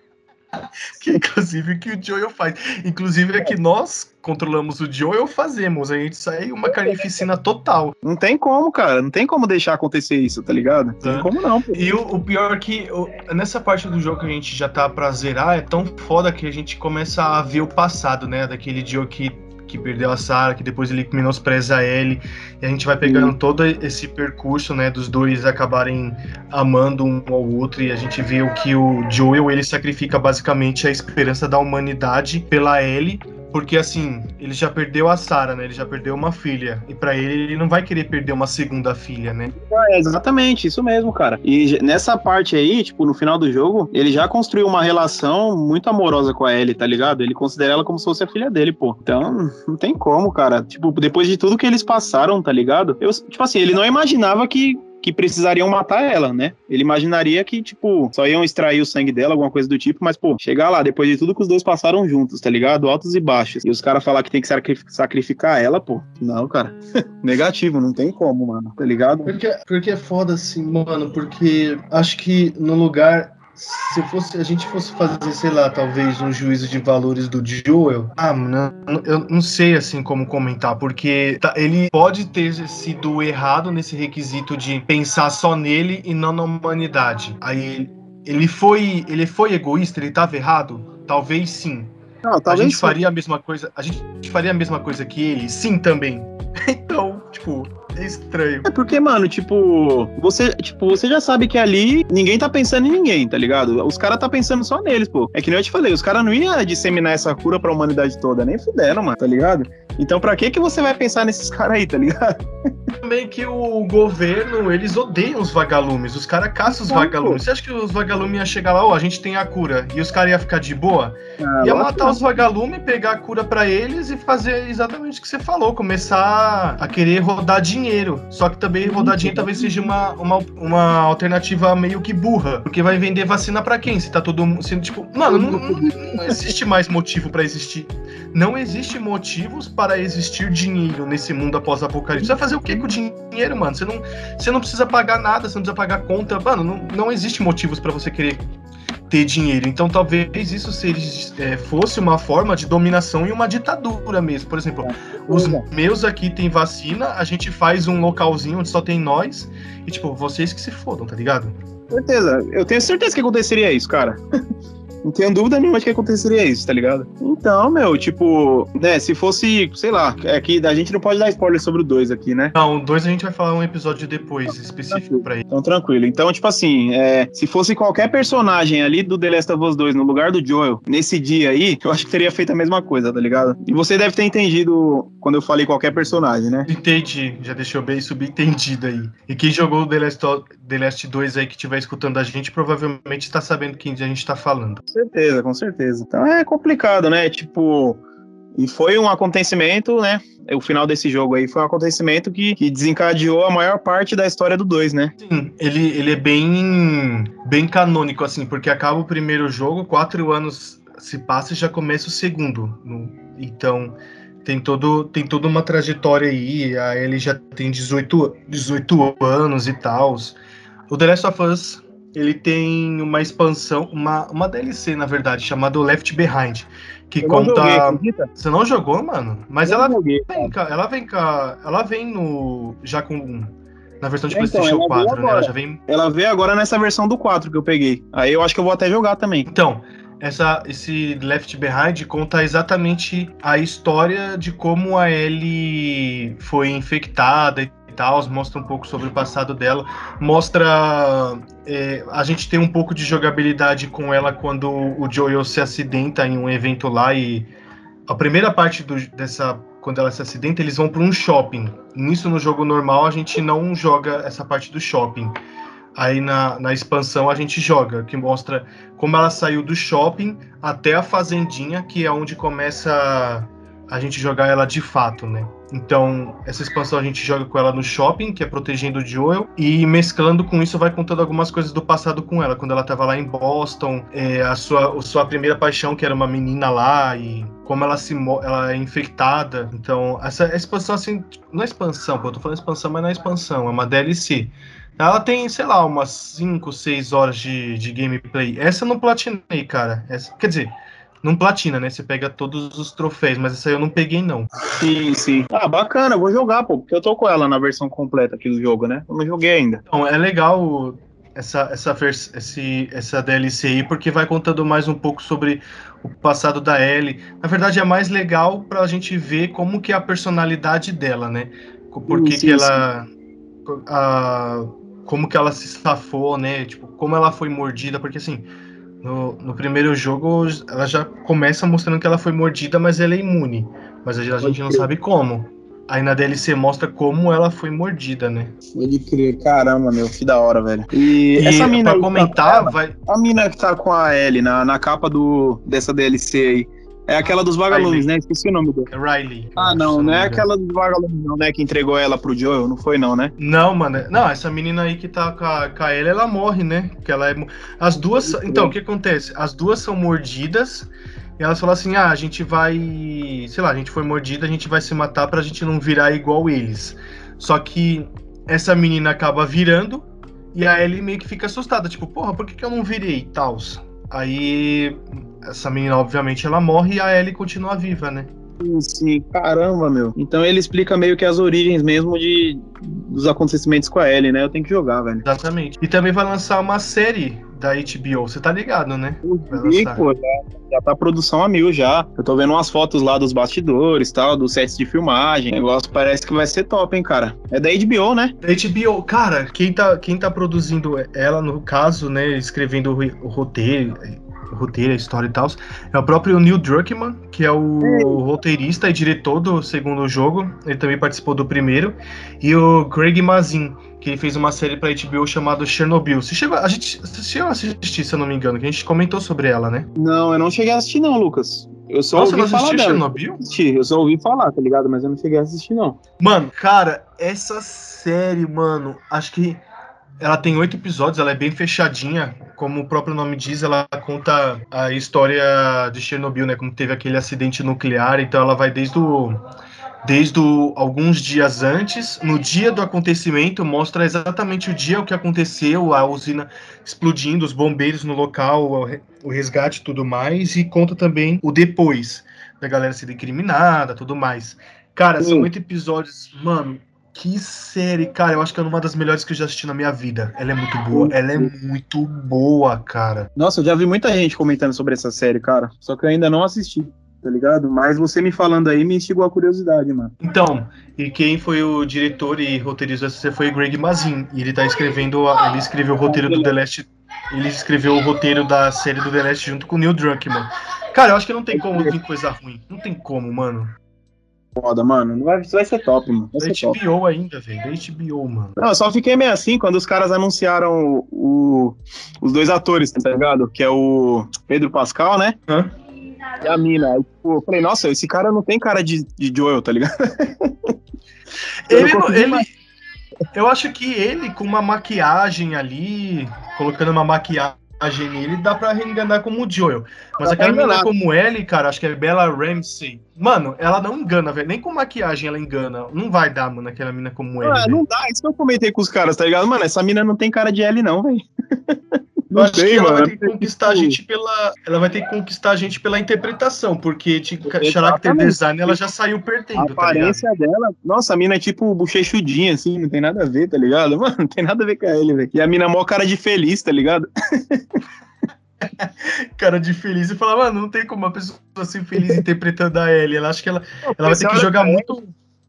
S1: que inclusive que o Joel faz. Inclusive é que nós controlamos o Joel, fazemos. A gente sai uma carnificina total.
S2: Não tem como, cara. Não tem como deixar acontecer isso, tá ligado? Não tem como não.
S1: Pô. E o, o pior é que o, nessa parte do jogo que a gente já tá pra zerar, é tão foda que a gente começa a ver o passado, né? Daquele Joe que que perdeu a Sarah, que depois ele menospreza ele, e a gente vai pegando uhum. todo esse percurso, né, dos dois acabarem amando um ao outro, e a gente vê o que o Joel, ele sacrifica basicamente a esperança da humanidade pela Ellie, porque assim, ele já perdeu a Sarah, né? Ele já perdeu uma filha. E para ele, ele não vai querer perder uma segunda filha, né?
S2: É, exatamente, isso mesmo, cara. E nessa parte aí, tipo, no final do jogo, ele já construiu uma relação muito amorosa com a Ellie, tá ligado? Ele considera ela como se fosse a filha dele, pô. Então, não tem como, cara. Tipo, depois de tudo que eles passaram, tá ligado? Eu, tipo assim, ele não imaginava que que precisariam matar ela, né? Ele imaginaria que, tipo, só iam extrair o sangue dela, alguma coisa do tipo, mas, pô, chegar lá, depois de tudo que os dois passaram juntos, tá ligado? Altos e baixos. E os caras falar que tem que sacrificar ela, pô. Não, cara. Negativo, não tem como, mano, tá ligado?
S1: Porque, porque é foda assim, mano, porque acho que no lugar se fosse a gente fosse fazer, sei lá, talvez um juízo de valores do Joel, ah, não, eu não sei assim como comentar, porque tá, ele pode ter sido errado nesse requisito de pensar só nele e não na humanidade. Aí ele foi, ele foi egoísta, ele estava errado? Talvez sim. Não, talvez a gente sim. faria a mesma coisa, a gente faria a mesma coisa que ele? Sim, também. então, tipo, estranho.
S2: É porque, mano, tipo, você, tipo, você já sabe que ali ninguém tá pensando em ninguém, tá ligado? Os caras tá pensando só neles, pô. É que nem eu te falei, os caras não iam disseminar essa cura pra humanidade toda, nem fuderam, mano, tá ligado? Então, pra que que você vai pensar nesses caras aí, tá ligado?
S1: Também que o governo, eles odeiam os vagalumes. Os caras caçam os vagalumes. Pô. Você acha que os vagalumes iam chegar lá, ó, oh, a gente tem a cura, e os caras iam ficar de boa? Ah, ia matar os vagalumes, pegar a cura para eles e fazer exatamente o que você falou, começar a querer rodar dinheiro. Só que também rodar dinheiro talvez seja uma, uma, uma alternativa meio que burra. Porque vai vender vacina para quem? Se tá todo mundo. Tipo, mano, não, não, não existe mais motivo para existir. Não existe motivos para existir dinheiro nesse mundo após-apocalipse. Você vai fazer o que com o dinheiro, mano? Você não, você não precisa pagar nada, você não precisa pagar conta. Mano, não, não existe motivos para você querer ter dinheiro. Então talvez isso seja, é, fosse uma forma de dominação e uma ditadura mesmo. Por exemplo, os meus aqui tem vacina, a gente faz um localzinho onde só tem nós, e tipo, vocês que se fodam, tá ligado?
S2: Certeza. Eu tenho certeza que aconteceria isso, cara. Não tenho dúvida nenhuma de que aconteceria isso, tá ligado? Então, meu, tipo, né, se fosse, sei lá, é que a gente não pode dar spoiler sobre o 2 aqui, né?
S1: Não, o 2 a gente vai falar um episódio depois, específico pra ele.
S2: Então, tranquilo. Então, tipo assim, é, se fosse qualquer personagem ali do The Last of Us 2 no lugar do Joel, nesse dia aí, eu acho que teria feito a mesma coisa, tá ligado? E você deve ter entendido quando eu falei qualquer personagem, né?
S1: Entendi, já deixou bem subentendido aí. E quem jogou o The Last, The Last 2 aí que estiver escutando a gente, provavelmente tá sabendo quem a gente tá falando.
S2: Com certeza, com certeza. Então é complicado, né? Tipo, e foi um acontecimento, né? O final desse jogo aí foi um acontecimento que, que desencadeou a maior parte da história do 2, né?
S1: Sim, ele, ele é bem, bem canônico, assim, porque acaba o primeiro jogo, quatro anos se passa e já começa o segundo. Então, tem, todo, tem toda uma trajetória aí. A ele já tem 18, 18 anos e tal. O The Last of Us ele tem uma expansão, uma, uma DLC, na verdade, chamada Left Behind. Que eu conta. Joguei, Você não jogou, mano? Mas ela vem, cá, ela vem cá, ela vem no. Já com. Na versão de então, PlayStation 4, né? Ela já vem.
S2: Ela veio agora nessa versão do 4 que eu peguei. Aí eu acho que eu vou até jogar também.
S1: Então, essa, esse Left Behind conta exatamente a história de como a Ellie foi infectada e tal, mostra um pouco sobre o passado dela, mostra é, a gente tem um pouco de jogabilidade com ela quando o Joel se acidenta em um evento lá e a primeira parte do, dessa quando ela se acidenta eles vão para um shopping. Nisso no jogo normal a gente não joga essa parte do shopping. Aí na, na expansão a gente joga, que mostra como ela saiu do shopping até a fazendinha, que é onde começa a gente jogar ela de fato, né? Então, essa expansão a gente joga com ela no shopping, que é protegendo o Joel, e mesclando com isso vai contando algumas coisas do passado com ela, quando ela estava lá em Boston, é, a, sua, a sua primeira paixão, que era uma menina lá, e como ela se ela é infectada. Então, essa expansão, assim, não é expansão, pô, eu tô falando expansão, mas não é expansão, é uma DLC. Ela tem, sei lá, umas 5, 6 horas de, de gameplay. Essa eu não platinei, cara. Essa, quer dizer, não platina, né? Você pega todos os troféus, mas essa aí eu não peguei, não.
S2: Sim, sim. Ah, bacana, vou jogar, pô, porque eu tô com ela na versão completa aqui do jogo, né? Eu não joguei ainda.
S1: Então, é legal essa, essa, esse, essa DLC aí, porque vai contando mais um pouco sobre o passado da Ellie. Na verdade, é mais legal pra gente ver como que é a personalidade dela, né? Por que, que ela. A, como que ela se safou, né? Tipo, como ela foi mordida, porque assim no, no primeiro jogo, ela já começa mostrando que ela foi mordida, mas ela é imune. Mas a gente não sabe como. Aí na DLC mostra como ela foi mordida, né?
S2: Pode crer, caramba, meu, que da hora, velho.
S1: E, e essa mina. Pra comentar,
S2: tá,
S1: vai.
S2: A mina que tá com a Ellie na, na capa do, dessa DLC aí. É aquela dos vagalumes, né? Esqueci o nome dele.
S1: É Riley.
S2: Ah, não, não é aquela dos vagalumes, não, né? Que entregou ela pro Joel, não foi, não, né?
S1: Não, mano. Não, essa menina aí que tá com a, com a ela, ela morre, né? Porque ela é. As duas. Então, o que acontece? As duas são mordidas. E elas falam assim: ah, a gente vai. Sei lá, a gente foi mordida, a gente vai se matar pra gente não virar igual eles. Só que essa menina acaba virando. E a Ellie meio que fica assustada, tipo, porra, por que, que eu não virei e tals? Aí essa menina, obviamente, ela morre e a Ellie continua viva, né?
S2: Sim, caramba, meu. Então ele explica meio que as origens mesmo de dos acontecimentos com a Ellie, né? Eu tenho que jogar, velho.
S1: Exatamente. E também vai lançar uma série da HBO, você tá ligado, né?
S2: Vi, pô, já, já tá produção a mil já. Eu tô vendo umas fotos lá dos bastidores tal, dos sets de filmagem. O negócio parece que vai ser top, hein, cara. É da HBO, né?
S1: Da HBO, cara, quem tá, quem tá produzindo ela, no caso, né, escrevendo o roteiro, roteiro, a história e tal, é o próprio Neil Druckmann, que é o roteirista e diretor do segundo jogo, ele também participou do primeiro, e o Craig Mazin, que ele fez uma série pra HBO chamada Chernobyl. Você chegou, a gente você chegou a assistir, se eu não me engano, que a gente comentou sobre ela, né?
S2: Não, eu não cheguei a assistir não, Lucas. Eu só Nossa, ouvi falar dela. Chernobyl? Eu só ouvi falar, tá ligado? Mas eu não cheguei a assistir, não.
S1: Mano, cara, essa série, mano, acho que ela tem oito episódios, ela é bem fechadinha. Como o próprio nome diz, ela conta a história de Chernobyl, né? Como teve aquele acidente nuclear. Então ela vai desde o, desde o, alguns dias antes, no dia do acontecimento, mostra exatamente o dia o que aconteceu, a usina explodindo, os bombeiros no local, o resgate e tudo mais, e conta também o depois da galera sendo incriminada, tudo mais. Cara, são oito episódios, mano, Que série, cara. Eu acho que é uma das melhores que eu já assisti na minha vida. Ela é muito boa. Ela é muito boa, cara.
S2: Nossa, eu já vi muita gente comentando sobre essa série, cara. Só que eu ainda não assisti tá ligado? Mas você me falando aí me instigou a curiosidade, mano.
S1: Então, e quem foi o diretor e roteirista dessa foi o Greg Mazin. E ele tá escrevendo, ele escreveu o roteiro do The Last, ele escreveu o roteiro da série do The Last junto com o Neil Druckmann. Cara, eu acho que não tem como vir coisa ruim. Não tem como, mano.
S2: Foda, mano. Não vai, vai ser top, mano.
S1: Vai da HBO top. ainda, velho. Da HBO, mano.
S2: Não, eu só fiquei meio assim quando os caras anunciaram o, o, os dois atores, tá ligado? Que é o Pedro Pascal, né? Hã? E a mina. Aí, tipo, eu falei, nossa, esse cara não tem cara de, de Joel, tá ligado?
S1: ele, ele, eu acho que ele, com uma maquiagem ali, colocando uma maquiagem nele, dá pra enganar como o Joel. Mas aquela menina como ele, cara, acho que é Bella Ramsey. Mano, ela não engana, velho. Nem com maquiagem ela engana. Não vai dar, mano, aquela mina como ele. Ah,
S2: não dá. Isso que eu comentei com os caras, tá ligado? Mano, essa mina não tem cara de L, não, velho.
S1: Eu acho que ela vai ter que conquistar a gente pela. Ela vai ter que conquistar a gente pela interpretação, porque de character design ela já saiu perdendo. A
S2: tá aparência tá dela, nossa, a mina é tipo bochechudinha, assim, não tem nada a ver, tá ligado? Mano, não tem nada a ver com ele, velho. E a mina é mó cara de feliz, tá ligado?
S1: cara de feliz e fala, mano, não tem como uma pessoa assim feliz interpretando a Ellie. Ela acha que ela, ela vai ter que jogar muito.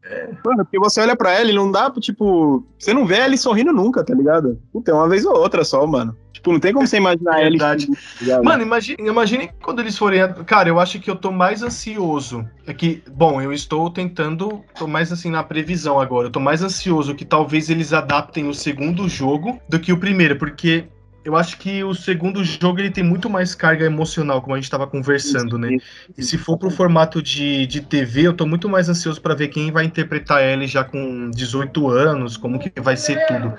S2: É. Mano, porque você olha pra ela e não dá, tipo. Você não vê ela sorrindo nunca, tá ligado? Puta, é uma vez ou outra só, mano. Tipo, não tem como você imaginar
S1: é Verdade. ela. Mano, imagine, imagine quando eles forem. Cara, eu acho que eu tô mais ansioso. É que, bom, eu estou tentando. Tô mais assim na previsão agora. Eu tô mais ansioso que talvez eles adaptem o segundo jogo do que o primeiro, porque eu acho que o segundo jogo ele tem muito mais carga emocional, como a gente estava conversando, né? E se for pro formato de, de TV, eu tô muito mais ansioso para ver quem vai interpretar ele já com 18 anos, como que vai ser tudo.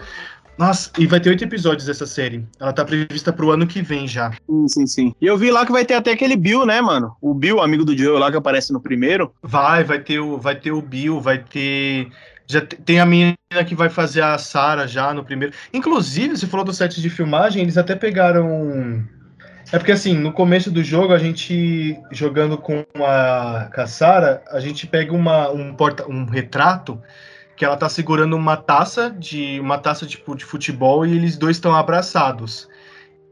S1: Nossa, e vai ter oito episódios dessa série. Ela tá prevista pro ano que vem já.
S2: Sim, sim, sim. E eu vi lá que vai ter até aquele Bill, né, mano? O Bill, amigo do Joe lá que aparece no primeiro.
S1: Vai, vai ter o, vai ter o Bill, vai ter já tem a menina que vai fazer a Sarah já no primeiro. Inclusive, você falou do set de filmagem, eles até pegaram. É porque assim, no começo do jogo, a gente jogando com a, com a Sarah, a gente pega uma, um, porta, um retrato que ela tá segurando uma taça de uma taça tipo de futebol e eles dois estão abraçados.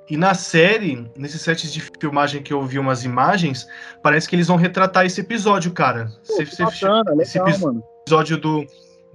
S1: E na série, nesse set de filmagem que eu vi umas imagens, parece que eles vão retratar esse episódio, cara. Pô,
S2: esse, bacana, esse legal,
S1: episódio do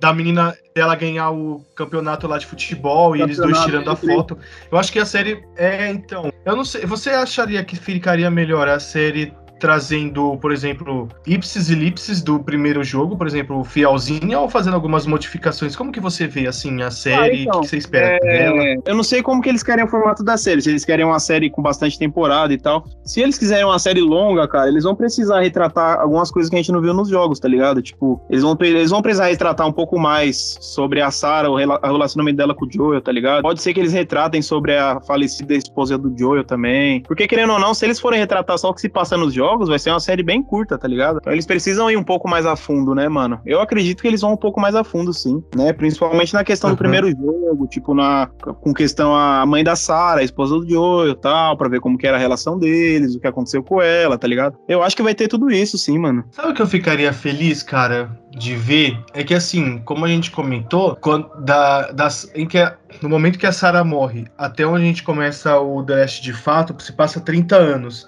S1: da menina dela ganhar o campeonato lá de futebol e eles dois tirando a foto. Eu acho que a série é então. Eu não sei. Você acharia que ficaria melhor a série trazendo, por exemplo, ipsis e lipsis do primeiro jogo, por exemplo, fielzinha, ou fazendo algumas modificações? Como que você vê, assim, a série? Ah, então, o que você espera é... dela?
S2: Eu não sei como que eles querem o formato da série, se eles querem uma série com bastante temporada e tal. Se eles quiserem uma série longa, cara, eles vão precisar retratar algumas coisas que a gente não viu nos jogos, tá ligado? Tipo, eles vão, eles vão precisar retratar um pouco mais sobre a Sarah, o relacionamento dela com o Joel, tá ligado? Pode ser que eles retratem sobre a falecida esposa do Joel também. Porque, querendo ou não, se eles forem retratar só o que se passa nos jogos, jogos, vai ser uma série bem curta, tá ligado? Então eles precisam ir um pouco mais a fundo, né, mano? Eu acredito que eles vão um pouco mais a fundo, sim, né? Principalmente na questão uhum. do primeiro jogo, tipo, na, com questão a mãe da Sarah, a esposa do Joel e tal, pra ver como que era a relação deles, o que aconteceu com ela, tá ligado? Eu acho que vai ter tudo isso, sim, mano.
S1: Sabe o que eu ficaria feliz, cara, de ver? É que assim, como a gente comentou, quando, da, das, em que a, no momento que a Sarah morre, até onde a gente começa o The Last de fato, se passa 30 anos.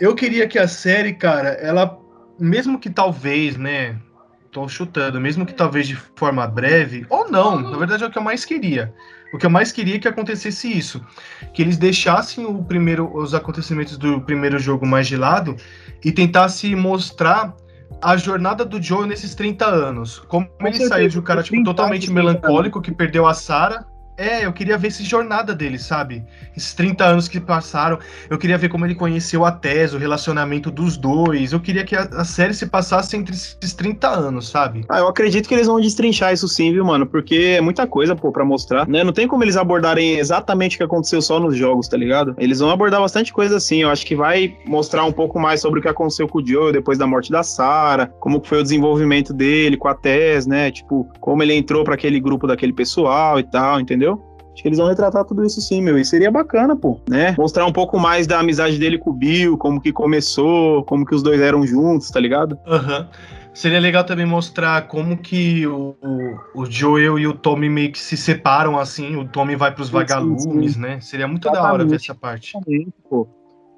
S1: Eu queria que a série, cara, ela, mesmo que talvez, né? Tô chutando, mesmo que talvez de forma breve, ou não, na verdade é o que eu mais queria. O que eu mais queria é que acontecesse isso. Que eles deixassem o primeiro, os acontecimentos do primeiro jogo mais de lado e tentasse mostrar a jornada do Joe nesses 30 anos. Como Com ele saiu de um cara tipo, totalmente melancólico, que perdeu a Sarah, é, eu queria ver essa jornada dele, sabe? Esses 30 anos que passaram. Eu queria ver como ele conheceu a Tess, o relacionamento dos dois. Eu queria que a, a, série se passasse entre esses 30 anos, sabe?
S2: Ah, eu acredito que eles vão destrinchar isso sim, viu, mano? Porque é muita coisa, pô, pra mostrar, né? Não tem como eles abordarem exatamente o que aconteceu só nos jogos, tá ligado? Eles vão abordar bastante coisa assim. Eu acho que vai mostrar um pouco mais sobre o que aconteceu com o Joe depois da morte da Sarah, como foi o desenvolvimento dele com a Tess, né? Tipo, como ele entrou para aquele grupo daquele pessoal e tal, entendeu? Acho que eles vão retratar tudo isso sim, meu. E seria bacana, pô, né? Mostrar um pouco mais da amizade dele com o Bill, como que começou, como que os dois eram juntos, tá ligado?
S1: Aham. Uhum. Seria legal também mostrar como que o, o, o, Joel e o Tommy meio que se separam assim, o Tommy vai para os vagalumes, sim. né? Seria muito Exatamente. da hora ver essa parte.
S2: Pô.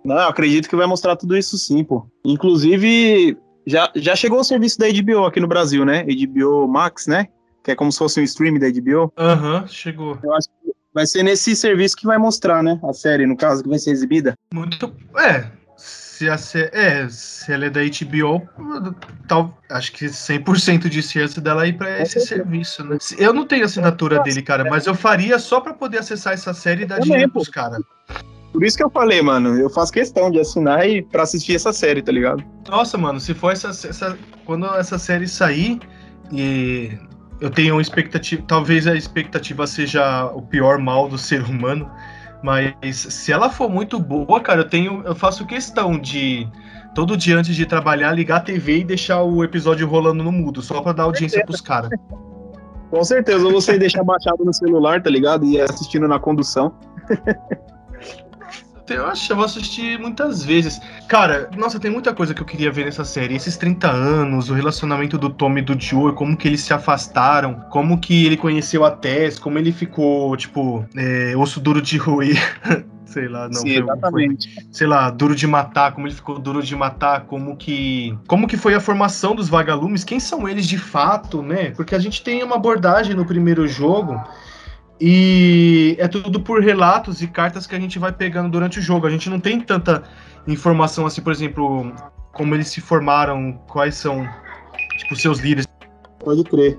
S2: Não, eu acredito que vai mostrar tudo isso sim, pô. Inclusive, já, já chegou o serviço da HBO aqui no Brasil, né? HBO Max, né? Que é como se fosse um stream da HBO.
S1: Aham, uhum, chegou.
S2: Eu acho que vai ser nesse serviço que vai mostrar, né? A série, no caso, que vai ser exibida.
S1: Muito. É, se, a, se, é, se ela é da HBO, tal, acho que 100% de chance dela ir para esse serviço, né? Eu não tenho assinatura dele, cara, mas eu faria só para poder acessar essa série e dar dinheiro pros caras.
S2: Por isso que eu falei, mano, eu faço questão de assinar e pra assistir essa série, tá ligado?
S1: Nossa, mano, se for essa, essa quando essa série sair e eu tenho uma expectativa, talvez a expectativa seja o pior mal do ser humano, mas se ela for muito boa, cara, eu tenho, eu faço questão de todo dia antes de trabalhar ligar a TV e deixar o episódio rolando no mudo, só para dar audiência pros caras.
S2: Com certeza, ou você deixar baixado no celular, tá ligado? E assistindo na condução.
S1: Eu acho eu vou assistir muitas vezes. Cara, nossa, tem muita coisa que eu queria ver nessa série. Esses 30 anos, o relacionamento do Tommy e do Joe, como que eles se afastaram, como que ele conheceu a Tess, como ele ficou, tipo, é, osso duro de roer. sei lá, não.
S2: Sim, exatamente.
S1: Foi, sei lá, duro de matar, como ele ficou duro de matar, como que. Como que foi a formação dos vagalumes, quem são eles de fato, né? Porque a gente tem uma abordagem no primeiro jogo e é tudo por relatos e cartas que a gente vai pegando durante o jogo. A gente não tem tanta informação assim, por exemplo, como eles se formaram, quais são tipo seus líderes.
S2: Pode crer.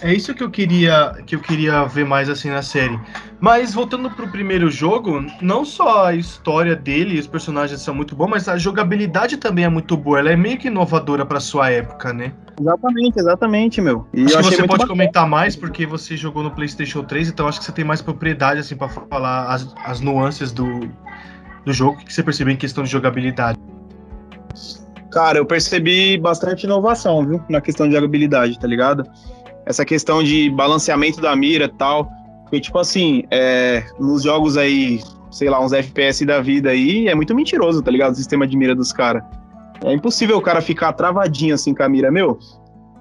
S1: É isso que eu queria que eu queria ver mais assim na série. Mas voltando pro primeiro jogo, não só a história dele e os personagens são muito bons, mas a jogabilidade também é muito boa. Ela é meio que inovadora para sua época, né?
S2: Exatamente, exatamente, meu.
S1: E acho que você pode bacana. comentar mais porque você jogou no PlayStation 3, então acho que você tem mais propriedade assim para falar as, as nuances do, do jogo que você percebeu em questão de jogabilidade.
S2: Cara, eu percebi bastante inovação, viu, na questão de jogabilidade, tá ligado? Essa questão de balanceamento da mira e tal. Porque, tipo assim, é, nos jogos aí, sei lá, uns FPS da vida aí, é muito mentiroso, tá ligado? O sistema de mira dos caras. É impossível o cara ficar travadinho assim com a mira, meu.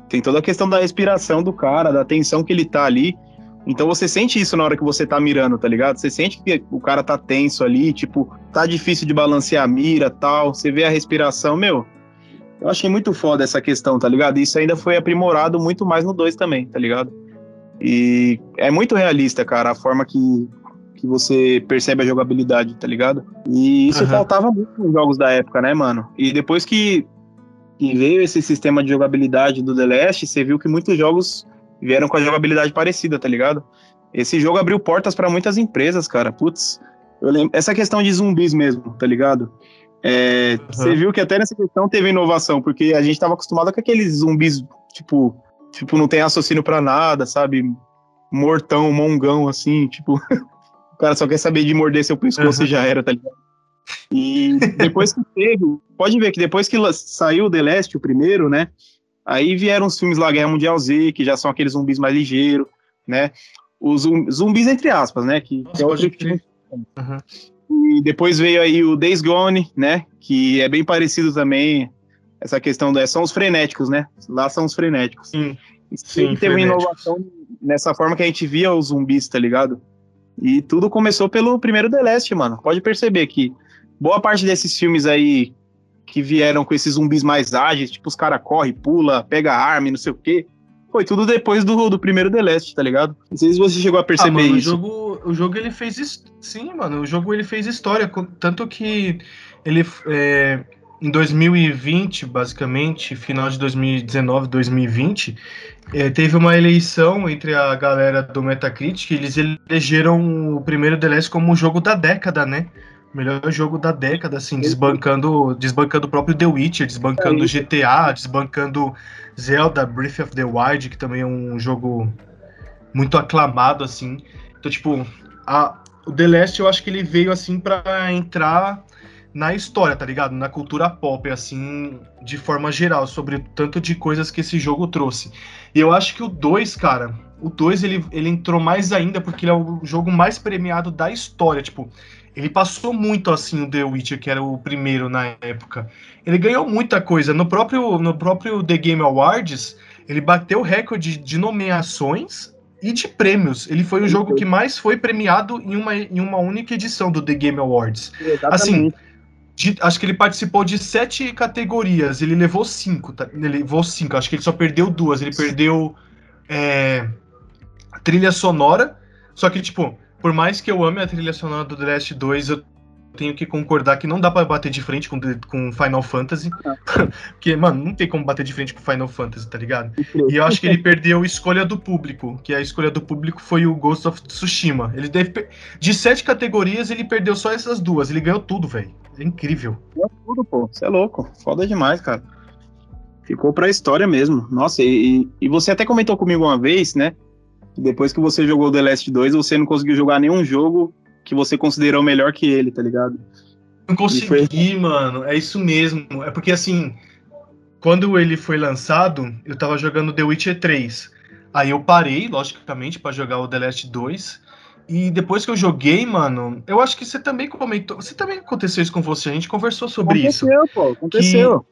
S2: Tem toda a questão da respiração do cara, da tensão que ele tá ali. Então você sente isso na hora que você tá mirando, tá ligado? Você sente que o cara tá tenso ali, tipo, tá difícil de balancear a mira tal. Você vê a respiração, meu. Eu achei muito foda essa questão, tá ligado? Isso ainda foi aprimorado muito mais no 2 também, tá ligado? E é muito realista, cara, a forma que, que você percebe a jogabilidade, tá ligado? E isso uhum. faltava muito nos jogos da época, né, mano? E depois que, que veio esse sistema de jogabilidade do The Last, você viu que muitos jogos vieram com a jogabilidade parecida, tá ligado? Esse jogo abriu portas para muitas empresas, cara. Putz, eu lembro, essa questão de zumbis mesmo, tá ligado? É, uhum. Você viu que até nessa questão teve inovação, porque a gente estava acostumado com aqueles zumbis, tipo, tipo, não tem raciocínio para nada, sabe? Mortão, mongão, assim, tipo, o cara só quer saber de morder seu pescoço uhum. e já era, tá ligado? E depois que teve, pode ver que depois que saiu o The Last, o primeiro, né? Aí vieram os filmes lá, Guerra Mundial Z, que já são aqueles zumbis mais ligeiros, né? Os zumbis, entre aspas, né? Que, Nossa, que é outro tipo. Uhum. E depois veio aí o Days Gone, né? Que é bem parecido também. Essa questão da. São os frenéticos, né? Lá são os frenéticos.
S1: Sim.
S2: Sim, teve uma inovação nessa forma que a gente via os zumbis, tá ligado? E tudo começou pelo primeiro The Last, mano. Pode perceber que boa parte desses filmes aí que vieram com esses zumbis mais ágeis, tipo os caras corre, pula, pega arma e não sei o quê. Foi tudo depois do, do primeiro The Last, tá ligado? Não sei se você chegou a perceber ah,
S1: mano,
S2: isso.
S1: O jogo, o jogo ele fez. Sim, mano. O jogo ele fez história. Tanto que ele. É, em 2020, basicamente, final de 2019, 2020, é, teve uma eleição entre a galera do Metacritic. Eles elegeram o primeiro The Last como o jogo da década, né? Melhor jogo da década, assim, desbancando, desbancando o próprio The Witcher, desbancando GTA, desbancando Zelda Breath of the Wild, que também é um jogo muito aclamado, assim. Então, tipo, a, o The Last eu acho que ele veio, assim, para entrar na história, tá ligado? Na cultura pop, assim, de forma geral, sobre o tanto de coisas que esse jogo trouxe. E eu acho que o 2, cara, o 2 ele, ele entrou mais ainda porque ele é o jogo mais premiado da história. Tipo, Ele passou muito assim o The Witcher, que era o primeiro na época. Ele ganhou muita coisa. No próprio, no próprio The Game Awards, ele bateu o recorde de nomeações e de prêmios. Ele foi o jogo que mais foi premiado em uma, em uma única edição do The Game Awards. Exatamente. Assim, de, acho que ele participou de sete categorias. Ele levou cinco. Tá? Ele levou cinco. Acho que ele só perdeu duas. Ele perdeu é, trilha sonora. Só que, tipo, por mais que eu ame a trilha sonora do The Last 2, eu tenho que concordar que não dá para bater de frente com, com Final Fantasy. Porque, mano, não tem como bater de frente com Final Fantasy, tá ligado? E eu acho que ele perdeu a escolha do público, que a escolha do público foi o Ghost of Tsushima. Ele deve. De sete categorias, ele perdeu só essas duas. Ele ganhou tudo, velho. É incrível.
S2: Ganhou tudo, pô. Você é louco. Foda demais, cara. Ficou pra história mesmo. Nossa, e, e você até comentou comigo uma vez, né? Depois que você jogou The Last 2, você não conseguiu jogar nenhum jogo que você considerou melhor que ele, tá ligado?
S1: Não consegui, foi... mano. É isso mesmo. É porque assim, quando ele foi lançado, eu tava jogando The Witcher 3. Aí eu parei, logicamente, para jogar o The Last 2. E depois que eu joguei, mano, eu acho que você também comentou. Você também aconteceu isso com você, a gente conversou sobre
S2: aconteceu,
S1: isso.
S2: Aconteceu, pô, aconteceu.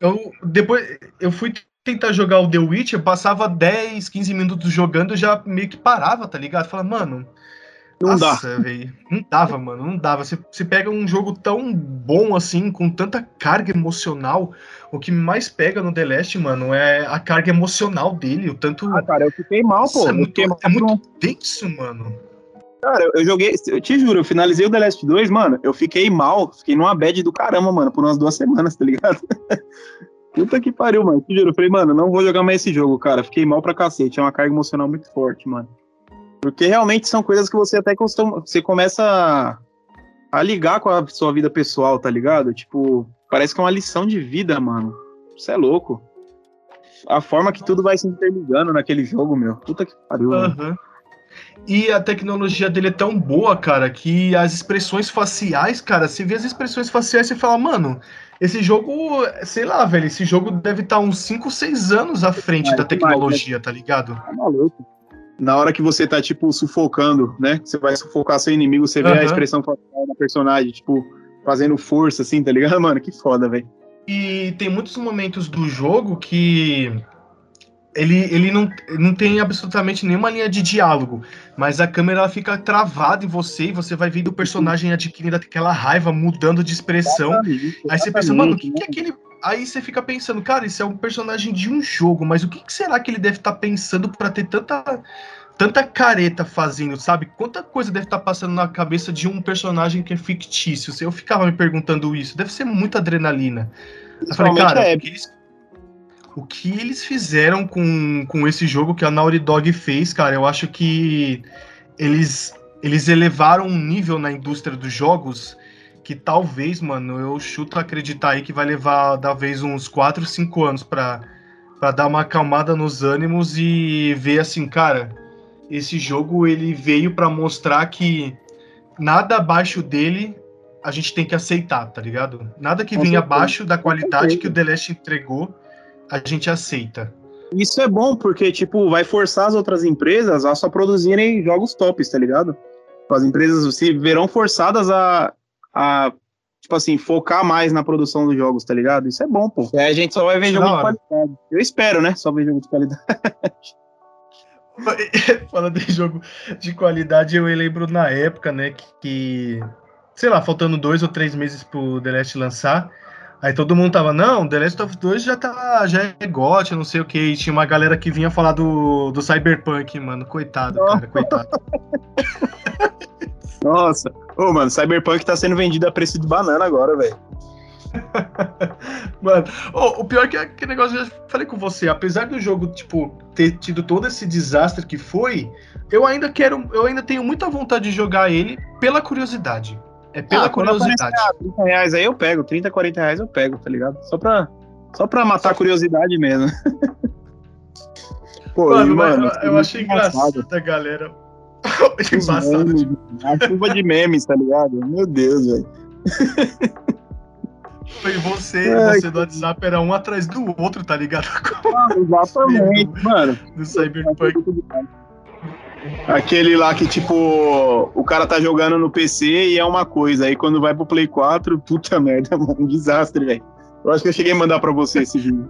S1: Eu, depois, eu fui tentar jogar o The Witcher, passava 10, 15 minutos jogando, eu já meio que parava, tá ligado? Fala, mano,
S2: não Nossa,
S1: dá. Véio, não dava, mano, não dava. Você, você pega um jogo tão bom assim, com tanta carga emocional. O que mais pega no The Last, mano, é a carga emocional dele. O tanto.
S2: Ah, cara, eu fiquei mal, Nossa, pô.
S1: É muito, é muito denso, mano.
S2: Cara, eu, eu, joguei, eu te juro, eu finalizei o The Last 2, mano. Eu fiquei mal, fiquei numa bad do caramba, mano, por umas duas semanas, tá ligado? Puta que pariu, mano. Te juro, eu falei, mano, não vou jogar mais esse jogo, cara. Fiquei mal pra cacete. É uma carga emocional muito forte, mano. Porque realmente são coisas que você até costuma. Você começa a, ligar com a sua vida pessoal, tá ligado? Tipo, parece que é uma lição de vida, mano. Você é louco. A forma que tudo vai se interligando naquele jogo, meu. Puta que pariu. Uhum.
S1: E a tecnologia dele é tão boa, cara, que as expressões faciais, cara, você vê as expressões faciais e fala, mano, esse jogo, sei lá, velho, esse jogo deve estar tá uns 5, 6 anos à frente é, da tecnologia, tá ligado? Tá maluco.
S2: Na hora que você tá, tipo, sufocando, né? Você vai sufocar seu inimigo, você vê uhum. a expressão facial da personagem, tipo, fazendo força, assim, tá ligado? Mano, que foda, velho.
S1: E tem muitos momentos do jogo que ele, ele não, não tem absolutamente nenhuma linha de diálogo, mas a câmera fica travada em você e você vai vendo o personagem adquirindo aquela raiva, mudando de expressão. Exatamente, Aí você pensa, mano, o que, que é aquele. Aí você fica pensando, cara, isso é um personagem de um jogo, mas o que, que será que ele deve estar tá pensando para ter tanta, tanta careta fazendo, sabe? Quanta coisa deve estar tá passando na cabeça de um personagem que é fictício? Eu ficava me perguntando isso. Deve ser muita adrenalina. Eu falei, cara, é. eles o que eles fizeram com, com esse jogo que a Naughty Dog fez, cara, eu acho que eles, eles elevaram um nível na indústria dos jogos que talvez, mano, eu chuto acreditar aí que vai levar talvez uns 4, 5 anos para para dar uma acalmada nos ânimos e ver assim, cara, esse jogo ele veio para mostrar que nada abaixo dele a gente tem que aceitar, tá ligado? Nada que venha abaixo da qualidade que o The Last entregou a gente aceita.
S2: Isso é bom, porque, tipo, vai forçar as outras empresas a só produzirem jogos tops, tá ligado? As empresas se verão forçadas a, a tipo assim, focar mais na produção dos jogos, tá ligado? Isso é bom, pô. E aí a gente só vai ver jogo de qualidade. Eu espero, né? Só ver jogo de qualidade.
S1: Falando de jogo de qualidade, eu lembro na época, né, que, sei lá, faltando dois ou três meses pro The Last lançar, Aí todo mundo tava, não, The Last of Us já tá, já é gote, não sei o que. E tinha uma galera que vinha falar do, do Cyberpunk, mano. Coitado, cara, coitado.
S2: Nossa. Ô, mano, Cyberpunk tá sendo vendido a preço de banana agora, velho.
S1: mano, oh, o pior é que aquele negócio, eu já falei com você, apesar do jogo, tipo, ter tido todo esse desastre que foi, eu ainda quero, eu ainda tenho muita vontade de jogar ele pela curiosidade. É pela ah, curiosidade.
S2: 30 reais aí eu pego, 30, 40 reais eu pego, tá ligado? Só pra, só pra matar a curiosidade mesmo.
S1: Pô, mano, e, mano eu, eu achei engraçado a galera.
S2: embaçado. A chuva de memes, tá ligado? Meu Deus, velho.
S1: Foi você, Ai, você do WhatsApp era um atrás do outro, tá ligado?
S2: Ah, exatamente, mano.
S1: Do Cyberpunk.
S2: Aquele lá que, tipo, o cara tá jogando no PC e é uma coisa. Aí quando vai pro Play 4, puta merda, mano, um desastre, velho. Eu acho que eu cheguei a mandar pra você esse vídeo.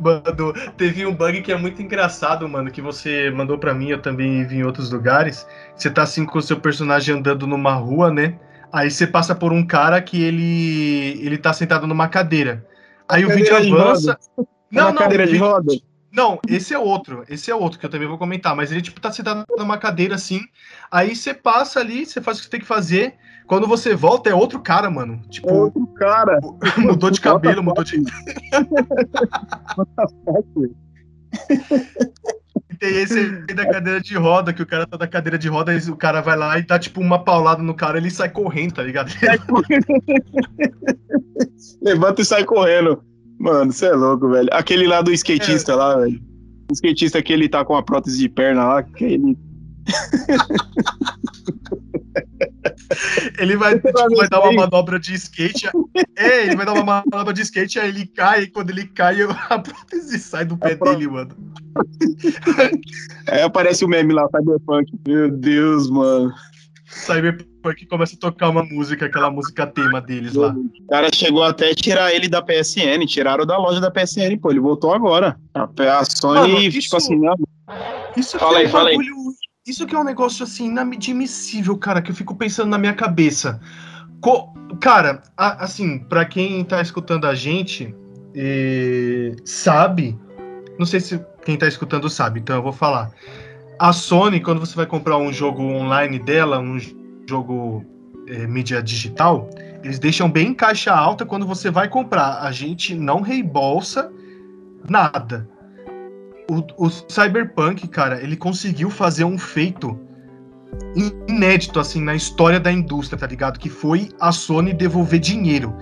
S1: Mano, teve um bug que é muito engraçado, mano, que você mandou para mim, eu também vi em outros lugares. Você tá assim com o seu personagem andando numa rua, né? Aí você passa por um cara que ele ele tá sentado numa cadeira. Aí o vídeo avança.
S2: Não, não, cadeira de roda.
S1: Não, esse é outro. Esse é outro que eu também vou comentar. Mas ele, tipo, tá sentado numa cadeira assim. Aí você passa ali, você faz o que você tem que fazer. Quando você volta, é outro cara, mano. Tipo, é
S2: outro cara.
S1: mudou de cabelo, mudou de. tem esse da cadeira de roda, que o cara tá da cadeira de roda, o cara vai lá e dá tipo uma paulada no cara, ele sai correndo, tá ligado?
S2: Levanta e sai correndo. Mano, você é louco, velho. Aquele lá do skatista é. lá, velho. O skatista que ele tá com a prótese de perna lá, que ele.
S1: ele vai, tipo, vai dar uma manobra de skate. É, ele vai dar uma manobra de skate, aí ele cai, e quando ele cai, a prótese sai do pé dele, mano.
S2: Aí aparece o meme lá, Cyberpunk. Meu Deus, mano.
S1: Cyberpunk começa a tocar uma música, aquela música tema deles lá.
S2: O cara chegou até a tirar ele da PSN, tiraram da loja da PSN, pô, ele voltou agora. A, Sony, Mano, isso, tipo assim, não.
S1: Isso fala aí, é um fala bagulho, aí. Isso que é um negócio assim, inadmissível, cara, que eu fico pensando na minha cabeça. Co cara, a, assim, para quem tá escutando a gente, e, sabe, não sei se quem tá escutando sabe, então eu vou falar a Sony, quando você vai comprar um jogo online dela, um jogo é, mídia digital, eles deixam bem em caixa alta quando você vai comprar. A gente não reembolsa nada. O, o Cyberpunk, cara, ele conseguiu fazer um feito inédito, assim, na história da indústria, tá ligado? Que foi a Sony devolver dinheiro.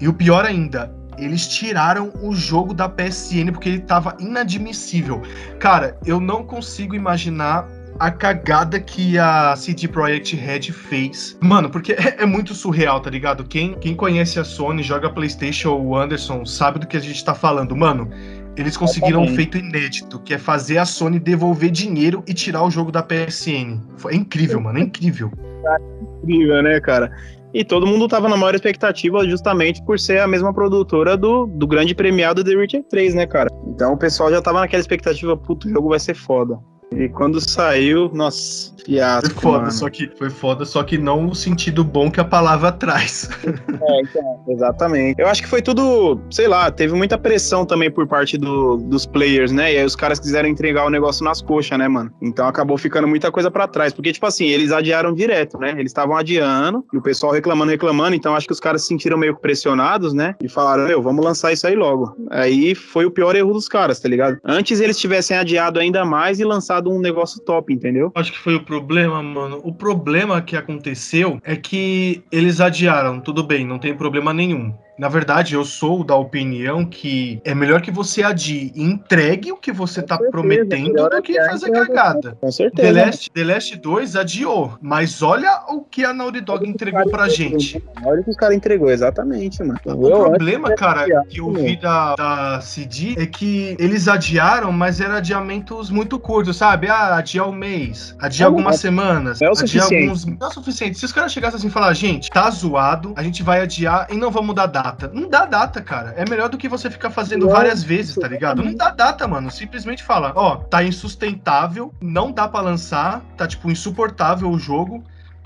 S1: E o pior ainda, eles tiraram o jogo da PSN porque ele tava inadmissível. Cara, eu não consigo imaginar a cagada que a CD Projekt Red fez. Mano, porque é, é, muito surreal, tá ligado? Quem, quem conhece a Sony, joga PlayStation ou Anderson, sabe do que a gente tá falando. Mano, eles conseguiram um feito inédito, que é fazer a Sony devolver dinheiro e tirar o jogo da PSN. É incrível, mano, é incrível.
S2: É incrível, né, cara? E todo mundo tava na maior expectativa justamente por ser a mesma produtora do, do grande premiado The Witcher 3, né, cara? Então o pessoal já tava naquela expectativa, puto, o jogo vai ser foda. E quando saiu, nossa, fiasco.
S1: Foi foda, mano. só que foi foda, só que não no sentido bom que a palavra traz.
S2: É, então, exatamente. Eu acho que foi tudo, sei lá, teve muita pressão também por parte do, dos players, né? E aí os caras quiseram entregar o negócio nas coxas, né, mano? Então acabou ficando muita coisa para trás. Porque, tipo assim, eles adiaram direto, né? Eles estavam adiando e o pessoal reclamando, reclamando. Então acho que os caras se sentiram meio pressionados, né? E falaram, meu, vamos lançar isso aí logo. Aí foi o pior erro dos caras, tá ligado? Antes eles tivessem adiado ainda mais e lançado um negócio top, entendeu?
S1: Acho que foi o problema, mano. O problema que aconteceu é que eles adiaram, tudo bem, não tem problema nenhum. Na verdade, eu sou da opinião que é melhor que você adie e entregue o que você tá certeza, prometendo do que fazer cagada.
S2: Com certeza.
S1: The Last, The Last 2 adiou, mas olha o que a Naughty Dog entregou pra gente.
S2: Olha o que o cara entregou, exatamente, mano.
S1: O eu problema, cara, que eu vi da, da CD é que eles adiaram, mas eram adiamentos muito curtos, sabe? Ah, adiar um mês, adiar algumas é, semanas,
S2: é o
S1: adiar
S2: suficiente.
S1: alguns. Não é o suficiente. Se os caras chegassem assim e falar, gente, tá zoado, a gente vai adiar e não vamos mudar data data. Não dá data, cara. É melhor do que você ficar fazendo várias vezes, tá ligado? Não dá data, mano. Simplesmente fala, ó, tá insustentável, não dá para lançar, tá tipo insuportável o jogo.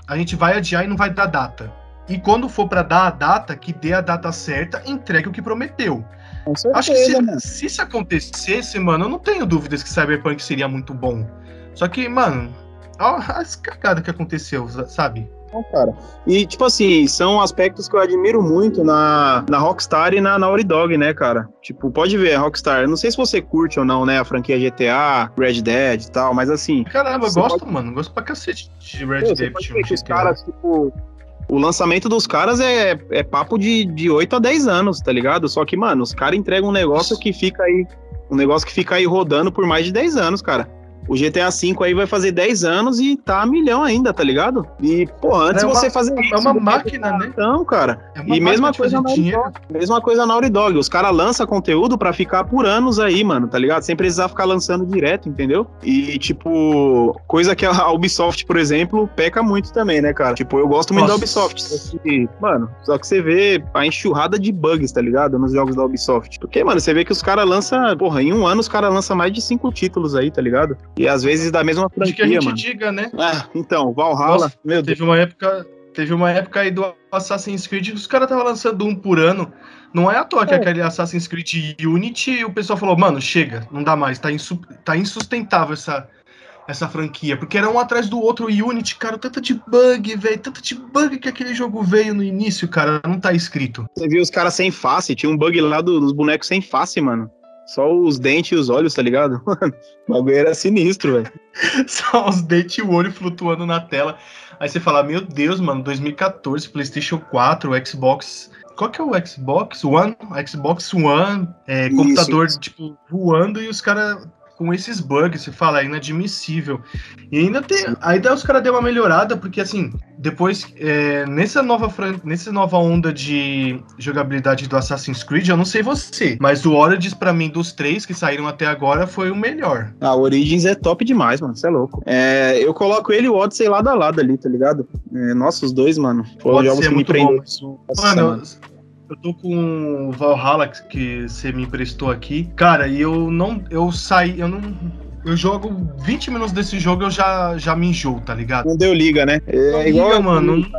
S1: A gente vai adiar e não vai dar data. E quando for para dar a data, que dê a data certa, entregue o que prometeu.
S2: Certeza,
S1: Acho que se, se, isso acontecesse, mano, eu não tenho dúvidas que Cyberpunk seria muito bom. Só que, mano, olha as cagadas que aconteceu, sabe?
S2: Cara. E, tipo assim, são aspectos que eu admiro muito na, na Rockstar e na Naughty Dog, né, cara? Tipo, pode ver, a Rockstar, eu não sei se você curte ou não, né, a franquia GTA, Red Dead e tal, mas assim...
S1: Caramba, eu gosto, pode... mano, gosto pra cacete de Red Dead.
S2: Os caras, tipo... O lançamento dos caras é, é papo de, de 8 a 10 anos, tá ligado? Só que, mano, os caras entregam um negócio que fica aí. Um negócio que fica aí rodando por mais de 10 anos, cara. O GTA V aí vai fazer 10 anos e tá a milhão ainda, tá ligado? E, pô, antes
S1: É uma-
S2: você fazer
S1: É uma máquina, né?
S2: Então, cara.
S1: É
S2: E mesma coisa, na mesma coisa na Naughty Dog. Os caras lançam conteúdo pra ficar por anos aí, mano, tá ligado? Sem precisar ficar lançando direto, entendeu? E, tipo, coisa que a Ubisoft, por exemplo, peca muito também, né, cara? Tipo, eu gosto muito da
S1: Nossa.
S2: Ubisoft. Só que, mano, só que você vê a enxurrada de bugs, tá ligado? Nos jogos da Ubisoft. Porque, mano, você vê que os caras lançam, porra, em um ano os caras lançam mais de cinco títulos aí, tá ligado? E às vezes da mesma
S1: De que a
S2: franquia,
S1: gente
S2: mano.
S1: diga, né?
S2: Ah, então, Valhalla,
S1: Nossa,
S2: meu Deus.
S1: Teve uma época, teve uma época aí do Assassin's Creed que os caras estavam lançando um por ano. Não é à toa que
S2: É.
S1: aquele Assassin's Creed Unity o pessoal falou, mano, chega, não dá mais, tá, insu- tá insustentável essa, essa franquia. Porque era um atrás do outro, o Unity, cara, tanto de bug, velho, tanto de bug que aquele jogo veio no início, cara, não tá escrito.
S2: Você viu os caras sem face, tinha um bug lá do- dos bonecos sem face, mano. Só os dentes e os olhos, tá ligado? Mano, o bagulho era sinistro, velho.
S1: Só os dentes e o olho flutuando na tela. Aí você fala, meu Deus, mano, 2014, PlayStation 4, Xbox. Qual que é o Xbox One? Xbox One, é, computador,
S2: isso.
S1: tipo, voando e os caras com esses bugs, você fala, é inadmissível. E ainda tem. Ainda os caras deu uma melhorada, porque assim, depois, é, nessa nova fran- nessa nova onda de jogabilidade do Assassin's Creed, eu não sei você, mas o Origins, pra mim, dos três que saíram até agora, foi o melhor.
S2: Ah, o Origins é top demais, mano. Você é louco. É, eu coloco ele e o Odyssey lado a lado ali, tá ligado? É, nossa, os dois, mano. Foram jogos
S1: é
S2: que me
S1: Mano, eu tô com o Valhalla que- que você me emprestou aqui. Cara, e eu não. Eu saí. Eu não. Eu jogo 20 minutos desse jogo eu já, já me enjoo, tá ligado?
S2: Não deu liga, né? É
S1: Não
S2: igual.
S1: liga, mano. Não,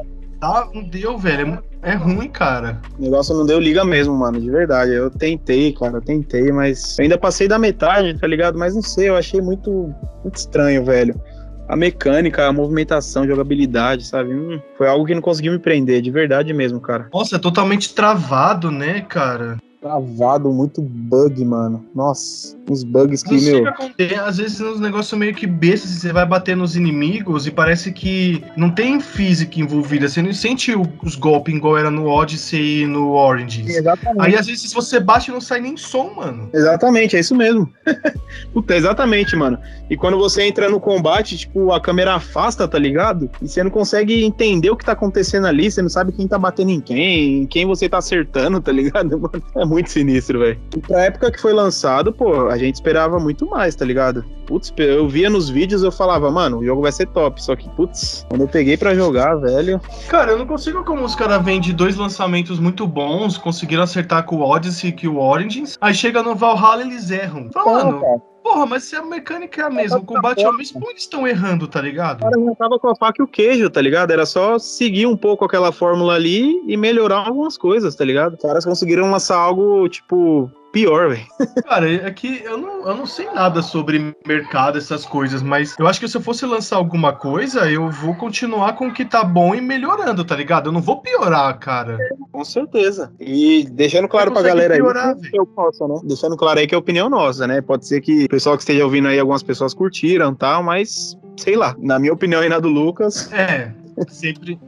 S1: tá, não deu, velho. É, é ruim, cara.
S2: O negócio não deu liga mesmo, mano, de verdade. Eu tentei, cara, eu tentei, mas eu ainda passei da metade, tá ligado? Mas não sei, eu achei muito, muito estranho, velho. A mecânica, a movimentação, a jogabilidade, sabe? Hum, foi algo que não conseguiu me prender, de verdade mesmo, cara.
S1: Nossa, é totalmente travado, né, cara?
S2: Travado, muito bug, mano. Nossa, uns bugs que,
S1: Não sei o que
S2: meu.
S1: acontece. Às vezes uns negócios meio que bestas, assim, você vai bater nos inimigos e parece que não tem física envolvida. Você não sente os golpes igual era no Odyssey e no Orange.
S2: Exatamente.
S1: Aí às vezes você bate não sai nem som, mano.
S2: Exatamente, é isso mesmo. Puta, exatamente, mano. E quando você entra no combate, tipo, a câmera afasta, tá ligado? E você não consegue entender o que tá acontecendo ali, você não sabe quem tá batendo em quem, em quem você tá acertando, tá ligado? Mano, é muito sinistro, velho. E pra época que foi lançado, pô, a gente esperava muito mais, tá ligado? Putz, eu via nos vídeos, eu falava, mano, o jogo vai ser top. Só que, putz, quando eu peguei pra jogar, velho.
S1: Cara, eu não consigo como os caras vêm de dois lançamentos muito bons, conseguiram acertar com o Odyssey e com o Origins, aí chega no Valhalla e eles erram. Fala, mano,
S2: cara,
S1: porra, mas se a mecânica é a mesma, o combate é o mesmo, eles estão errando, tá ligado?
S2: o cara já tava com a faca e o queijo, tá ligado? Era só seguir um pouco aquela fórmula ali e melhorar algumas coisas, tá ligado? Os caras conseguiram lançar algo, tipo, pior, velho.
S1: Cara, é que eu não, eu não sei nada sobre mercado, essas coisas, mas eu acho que se eu fosse lançar alguma coisa, eu vou continuar com o que tá bom e melhorando, tá ligado? Eu não vou piorar, cara.
S2: Com certeza. E deixando claro pra galera aí
S1: piorar,
S2: que é eu posso, né? Deixando claro aí que é opinião nossa, né? Pode ser que o pessoal que esteja ouvindo aí, algumas pessoas curtiram e tal, mas sei lá. Na minha opinião e na do Lucas,
S1: É, sempre.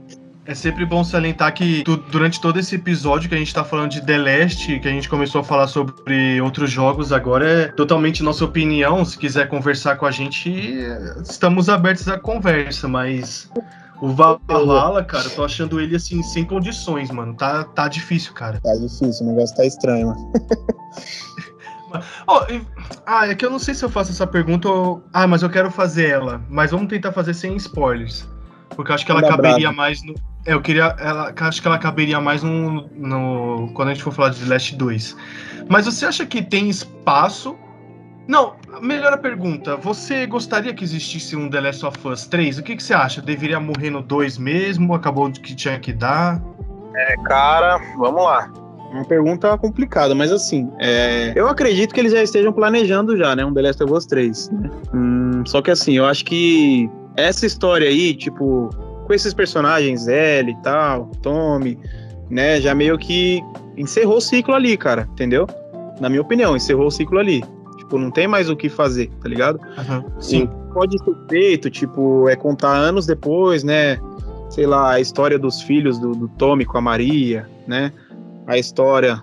S1: É sempre bom salientar que tu- durante todo esse episódio que a gente tá falando de The Last, que a gente começou a falar sobre outros jogos, agora é totalmente nossa opinião. Se quiser conversar com a gente, estamos abertos à conversa, mas o Valhalla, cara, eu tô achando ele assim, sem condições, mano. Tá, tá difícil, cara.
S2: tá difícil, o negócio tá estranho, mano.
S1: E- ah, é que eu não sei se eu faço essa pergunta ou. Ah, mas eu quero fazer ela. Mas vamos tentar fazer sem spoilers. Porque eu acho que ela caberia mais no. É, eu queria. Ela, acho que ela caberia mais no, no. Quando a gente for falar de The Last 2. Mas você acha que tem espaço? Não, melhor a pergunta. Você gostaria que existisse um The Last of Us 3? O que, que você acha? Deveria morrer no 2 mesmo? Acabou do que tinha que dar?
S2: Cara, vamos lá. Uma pergunta complicada, mas assim, é, eu acredito que eles já estejam planejando já, né? Um The Last of Us 3. né? Hum, só que assim, eu acho que essa história aí, tipo, com esses personagens, Ellie e tal, Tommy, né? Já meio que encerrou o ciclo ali, cara, entendeu? Na minha opinião, encerrou o ciclo ali. Tipo, não tem mais o que fazer, tá ligado?
S1: Sim.
S2: pode ser feito, tipo, é contar anos depois, né? Sei lá, a história dos filhos do, do Tommy com a Maria, né? A história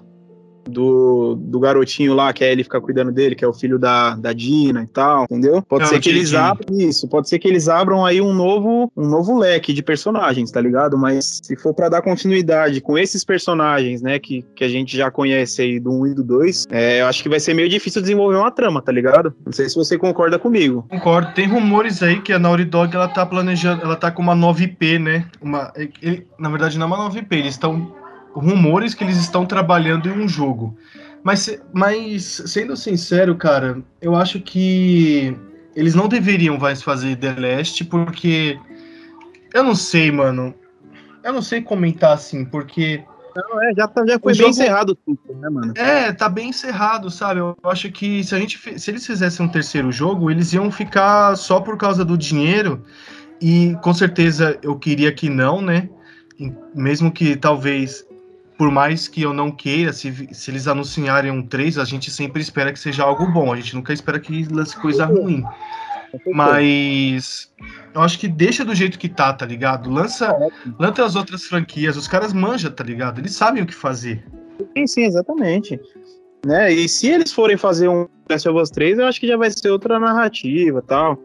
S2: do, do garotinho lá, que é ele ficar cuidando dele, que é o filho da, da Dina e tal, entendeu? Pode
S1: É,
S2: ser que eles abram isso, pode ser que eles abram aí um novo, um novo leque de personagens, tá ligado? Mas se for pra dar continuidade com esses personagens, né, que, que a gente já conhece aí do 1 e do 2, é, eu acho que vai ser meio difícil desenvolver uma trama, tá ligado? Não sei se você concorda comigo.
S1: Concordo. Tem rumores aí que a Naughty Dog ela tá planejando, ela tá com uma nova IP, né? Uma, ele- na verdade, não é uma nova IP, eles estão. Rumores que eles estão trabalhando em um jogo. Mas, mas, sendo sincero, cara, eu acho que eles não deveriam mais fazer The Last, porque. Eu não sei, mano. Eu não sei comentar assim, porque.
S2: Não, é, já, tá- já foi
S1: O
S2: bem
S1: jogo-
S2: encerrado tudo, né, mano?
S1: É, tá bem encerrado, sabe? Eu acho que se a gente se eles fizessem um terceiro jogo, eles iam ficar só por causa do dinheiro. E com certeza eu queria que não, né? Mesmo que talvez, por mais que eu não queira, se, se eles anunciarem um 3, a gente sempre espera que seja algo bom. A gente nunca espera que lance coisa ruim. Mas eu acho que deixa do jeito que tá, tá ligado? Lança, lança as outras franquias, os caras manjam, tá ligado? Eles sabem o que fazer.
S2: Sim, sim, exatamente. Né? E se eles forem fazer um Last of Us 3, eu acho que já vai ser outra narrativa tal.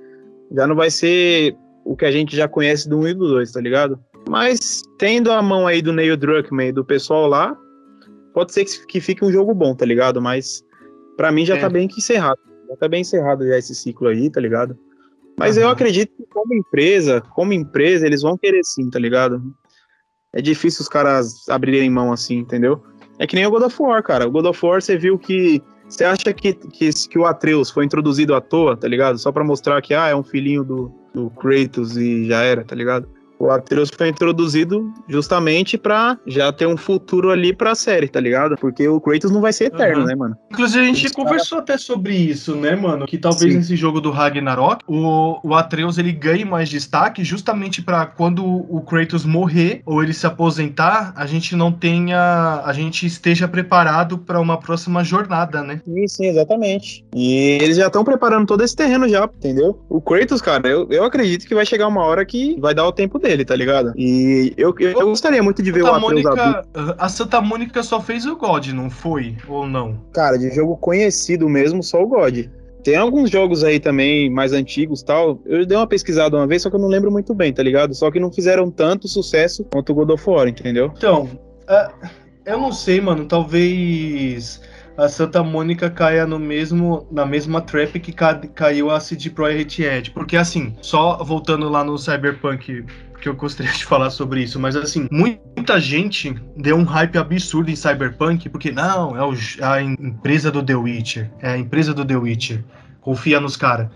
S2: Já não vai ser o que a gente já conhece do 1 e do 2, tá ligado? Mas tendo a mão aí do Neil Druckmann e do pessoal lá, pode ser que que fique um jogo bom, tá ligado? Mas pra mim já
S1: É.
S2: tá bem que encerrado. Já tá bem encerrado já esse ciclo aí, tá ligado? Mas eu
S1: Aham.
S2: acredito que como empresa, como empresa, eles vão querer sim, tá ligado? É difícil os caras abrirem mão assim, entendeu? É que nem o God of War, cara. O God of War, você viu que. Você acha que, que, que o Atreus foi introduzido à toa, tá ligado? Só pra mostrar que, ah, é um filhinho do, do Kratos e já era, tá ligado? O Atreus foi introduzido justamente pra já ter um futuro ali pra série, tá ligado? Porque o Kratos não vai ser eterno,
S1: Aham.
S2: né, mano?
S1: Inclusive, a gente
S2: Os
S1: conversou até sobre isso, né, mano? Que talvez
S2: Sim.
S1: nesse jogo do Ragnarok, o, o Atreus ele ganhe mais destaque justamente pra quando o Kratos morrer ou ele se aposentar, a gente não tenha. A gente esteja preparado pra uma próxima jornada, né?
S2: Sim, sim, exatamente. E eles já estão preparando todo esse terreno já, entendeu? O Kratos, cara, eu, eu acredito que vai chegar uma hora que vai dar o tempo dele, tá ligado? E eu, eu gostaria muito de ver o
S1: Santa
S2: Atreus adulto.
S1: Mônica, a Santa Mônica só fez o God, não foi? Ou não?
S2: Cara, de jogo conhecido mesmo, só o God. Tem alguns jogos aí também mais antigos tal. Eu dei uma pesquisada uma vez, só que eu não lembro muito bem, tá ligado? Só que não fizeram tanto sucesso quanto o God of War, entendeu?
S1: Então, é, eu não sei, mano. Talvez a Santa Mônica caia no mesmo, na mesma trap que ca- caiu a CD Projekt Red. Porque, assim, só voltando lá no Cyberpunk, que eu gostaria de falar sobre isso, mas, assim, muita gente deu um hype absurdo em Cyberpunk, porque, não, é o a em- empresa do The Witcher. É a empresa do The Witcher. Confia nos caras.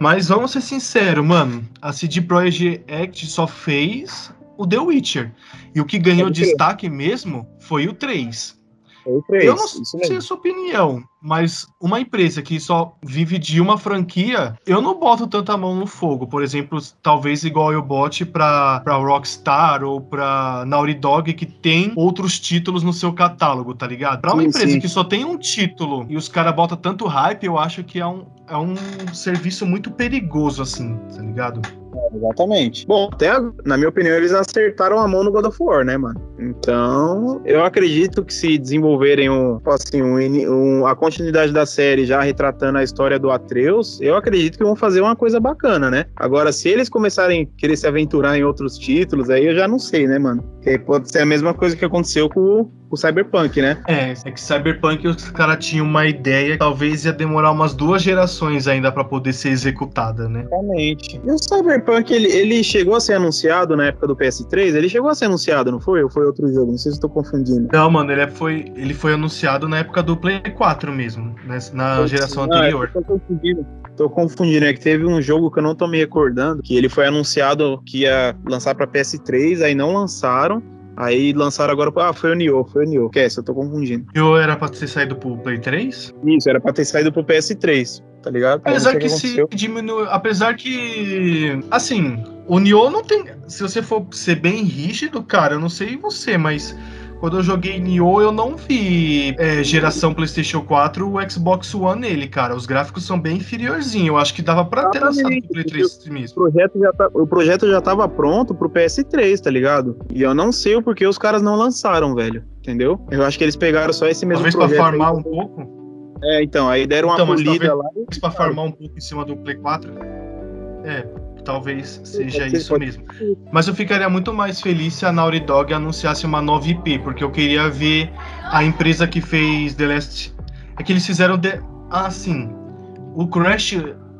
S1: Mas vamos ser sinceros, mano. A CD Projekt só fez o The Witcher. E o que ganhou
S2: crer.
S1: destaque mesmo foi o 3.
S2: Kratos,
S1: Eu não sei
S2: mesmo.
S1: a sua opinião, mas uma empresa que só vive de uma franquia, eu não boto tanta mão no fogo. Por exemplo, talvez igual eu bote pra, pra Rockstar ou pra Naughty Dog, que tem outros títulos no seu catálogo, tá ligado? Pra uma
S2: Sim,
S1: empresa
S2: sim.
S1: que só tem um título e os caras botam tanto hype, eu acho que é um, é um serviço muito perigoso, assim, tá ligado?
S2: Exatamente. Bom, até na minha opinião, eles acertaram a mão no God of War, né, mano? Então, eu acredito que se desenvolverem um, assim, um, um- a continuidade da série já retratando a história do Atreus, eu acredito que vão fazer uma coisa bacana, né? Agora, se eles começarem a querer se aventurar em outros títulos, aí eu já não sei, né, mano? Porque pode ser a mesma coisa que aconteceu com com o Cyberpunk, né?
S1: É, é que Cyberpunk os caras tinham uma ideia que talvez ia demorar umas duas gerações ainda pra poder ser executada, né?
S2: Exatamente. E o Cyberpunk, ele, ele chegou a ser anunciado na época do PS3? Ele chegou a ser anunciado, não foi? Ou foi outro jogo? Não sei se eu tô confundindo.
S1: Não, mano, ele é- foi, ele foi anunciado na época do Play 4 mesmo, né, na geração
S2: Ah,
S1: anterior.
S2: eu Tô confundindo. Tô confundindo, é que teve um jogo que eu não tô me recordando, que ele foi anunciado que ia lançar pra PS3, aí não lançaram. Aí lançaram agora. Ah, foi o Nioh, foi o Nioh. Que é eu tô confundindo.
S1: Ou era pra ter saído pro Play 3?
S2: Isso, era pra ter saído pro PS3, tá ligado?
S1: Apesar
S2: o
S1: que se diminui. Apesar que. Assim, o Nioh não tem. Se você for ser bem rígido, cara, eu não sei você, mas quando eu joguei Nioh, eu não vi é, geração PlayStation 4 o Xbox One nele, cara. Os gráficos são bem inferiorzinhos. Eu acho que dava pra ter lançado o Play 3
S2: mesmo. O projeto, já tá, o projeto já tava pronto pro PS3, tá ligado? E eu não sei o porquê os caras não lançaram, velho. Entendeu? Eu acho que eles pegaram só esse mesmo
S1: talvez projeto. Talvez pra farmar aí. um pouco?
S2: É, então, aí deram então, uma polida lá.
S1: Pra farmar um pouco em cima do Play 4. É, talvez seja isso mesmo. Mas eu ficaria muito mais feliz se a Naughty Dog anunciasse uma nova IP, porque eu queria ver a empresa que fez The Last. É que eles fizeram. De... Ah, sim. O Crash.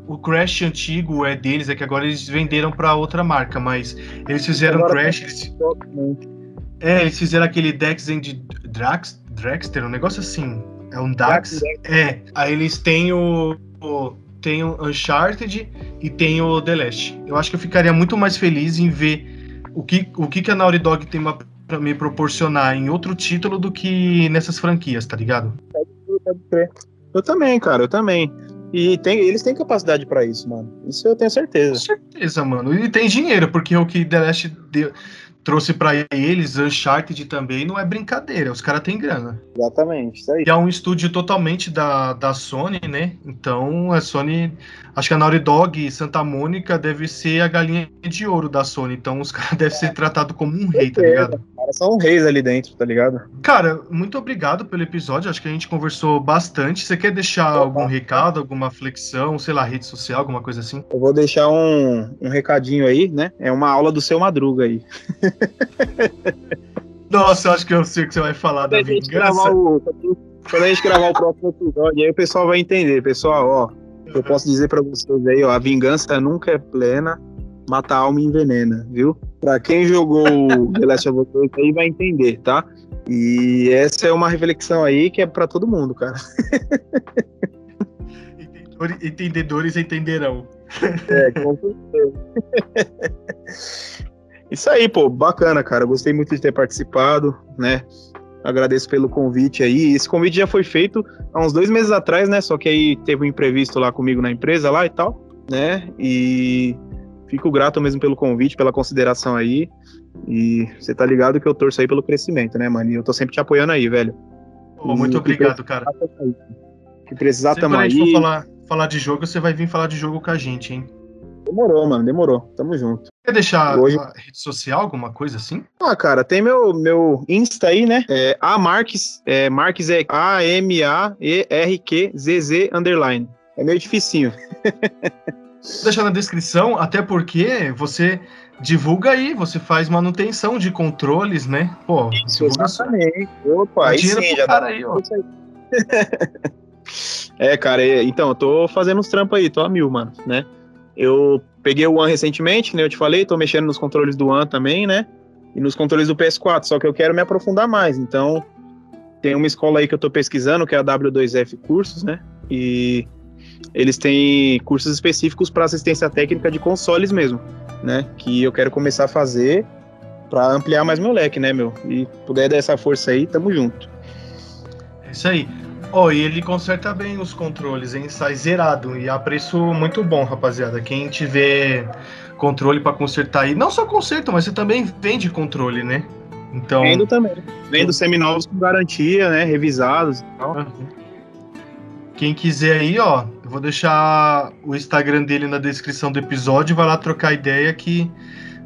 S1: O Crash antigo é deles, é que agora eles venderam para outra marca, mas eles fizeram agora Crash. Eles... É, eles fizeram aquele Dex and Drax, Dragster, um negócio assim. É um Dax. É. Aí eles têm o, o tem o Uncharted e tem o The Last. Eu acho que eu ficaria muito mais feliz em ver o que, o que, que a Naughty Dog tem para me proporcionar em outro título do que nessas franquias, tá ligado?
S2: Eu também, cara, eu também. E tem, eles têm capacidade para isso, mano. Isso eu tenho certeza. Com
S1: certeza, mano. E tem dinheiro, porque o que The Last deu, trouxe para eles, Uncharted também, não é brincadeira, os caras têm grana.
S2: Exatamente, isso aí.
S1: E é um estúdio totalmente da, da Sony, né? Então a Sony, acho que a Naughty Dog e Santa Mônica deve ser a galinha de ouro da Sony, então os caras devem ser tratados como um rei, tá ligado?
S2: Cara, são reis ali dentro, tá ligado?
S1: Cara, muito obrigado pelo episódio, acho que a gente conversou bastante. Você quer deixar algum recado, alguma flexão, sei lá, rede social, alguma coisa assim?
S2: Eu vou deixar um, um recadinho aí, né? É uma aula do seu Madruga aí.
S1: Nossa, eu acho que eu sei o que você vai falar quando da vingança.
S2: O, quando a gente gravar o próximo episódio, aí o pessoal vai entender. Pessoal, ó, eu posso dizer para vocês aí, ó, a vingança nunca é plena, mata a alma e envenena, viu? Pra quem jogou The Last of Us aí vai entender, tá? E essa é uma reflexão aí que é para todo mundo, cara.
S1: Entendedores entenderão.
S2: É, com certeza. Isso aí, pô, bacana, cara. Gostei muito de ter participado, né? Agradeço pelo convite aí. Esse convite já foi feito há uns dois meses atrás, né? Só que aí teve um imprevisto lá comigo na empresa lá e tal, né? E fico grato mesmo pelo convite, pela consideração aí. E você tá ligado que eu torço aí pelo crescimento, né, mano? E eu tô sempre te apoiando aí, velho.
S1: Oh, muito obrigado, cara.
S2: Que precisar, tamo aí.
S1: Se falar, falar de jogo, você vai vir falar de jogo com a gente, hein?
S2: Demorou, mano, demorou. Tamo junto.
S1: Quer deixar Hoje... rede social, alguma coisa assim?
S2: Ah, cara, tem meu, meu Insta aí, né? É, a Marques, é, Marques é A-M-A-E-R-Q-Z-Z underline. É meio dificinho.
S1: Vou deixar na descrição, até porque você divulga aí, você faz manutenção de controles, né? Pô,
S2: Isso, exatamente. Opa, aí sim, já
S1: cara aí, ó.
S2: é, cara, então, eu tô fazendo uns trampos aí, tô a mil, mano, né? Eu peguei o One recentemente, né? Eu te falei, tô mexendo nos controles do One também, né? E nos controles do PS4, só que eu quero me aprofundar mais. Então, tem uma escola aí que eu tô pesquisando, que é a W2F Cursos, né? E eles têm cursos específicos para assistência técnica de consoles mesmo, né? Que eu quero começar a fazer para ampliar mais meu leque, né, meu? E puder dar essa força aí, tamo junto.
S1: É isso aí. Ó, oh, e ele conserta bem os controles, hein? Sai zerado. E a preço muito bom, rapaziada. Quem tiver controle para consertar aí, não só conserta, mas você também vende controle, né? Então.
S2: Vendo também. Vendo seminovos com garantia, né? Revisados e tal. Uhum.
S1: Quem quiser aí, ó, eu vou deixar o Instagram dele na descrição do episódio. Vai lá trocar ideia que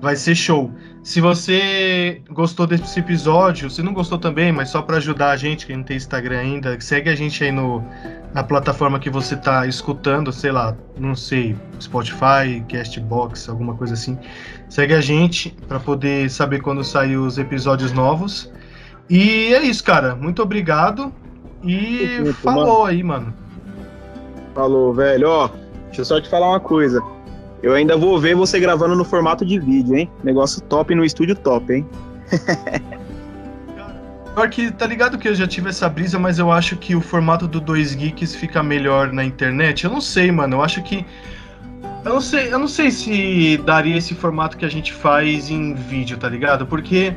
S1: vai ser show. Se você gostou desse episódio, se não gostou também, mas só para ajudar a gente, que não tem Instagram ainda, segue a gente aí no, na plataforma que você está escutando, sei lá, não sei, Spotify, Castbox, alguma coisa assim. Segue a gente para poder saber quando sair os episódios novos. E é isso, cara. Muito obrigado. E Muito, falou mano. aí, mano.
S2: Falou, velho. Ó, deixa eu só te falar uma coisa. Eu ainda vou ver você gravando no formato de vídeo, hein? Negócio top no estúdio top, hein?
S1: Pior que, tá ligado que eu já tive essa brisa, mas eu acho que o formato do 2 Geeks fica melhor na internet. Eu não sei, mano. Eu acho que. Eu não sei, eu não sei se daria esse formato que a gente faz em vídeo, tá ligado? Porque.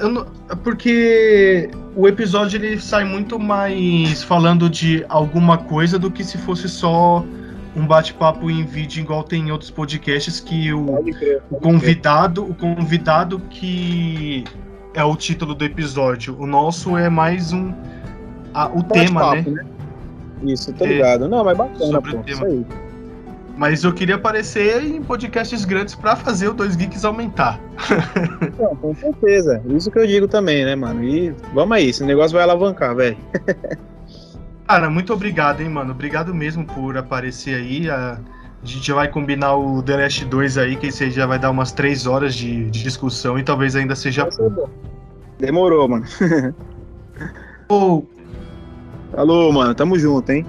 S1: Eu não, porque o episódio ele sai muito mais falando de alguma coisa do que se fosse só um bate-papo em vídeo igual tem em outros podcasts que o, o convidado, o convidado que é o título do episódio. O nosso é mais um. A, o tema, né? né?
S2: Isso, tô ligado. É, Não, mas bacana, pô. Isso aí.
S1: Mas eu queria aparecer em podcasts grandes para fazer o Dois Geeks aumentar.
S2: Não, com certeza. Isso que eu digo também, né, mano? E vamos aí, esse negócio vai alavancar, velho.
S1: Cara, muito obrigado, hein, mano. Obrigado mesmo por aparecer aí. A, gente já vai combinar o The Last 2 aí, que esse aí já vai dar umas três horas de, de discussão e talvez ainda seja.
S2: Demorou, mano.
S1: oh.
S2: Alô, mano. Tamo junto, hein?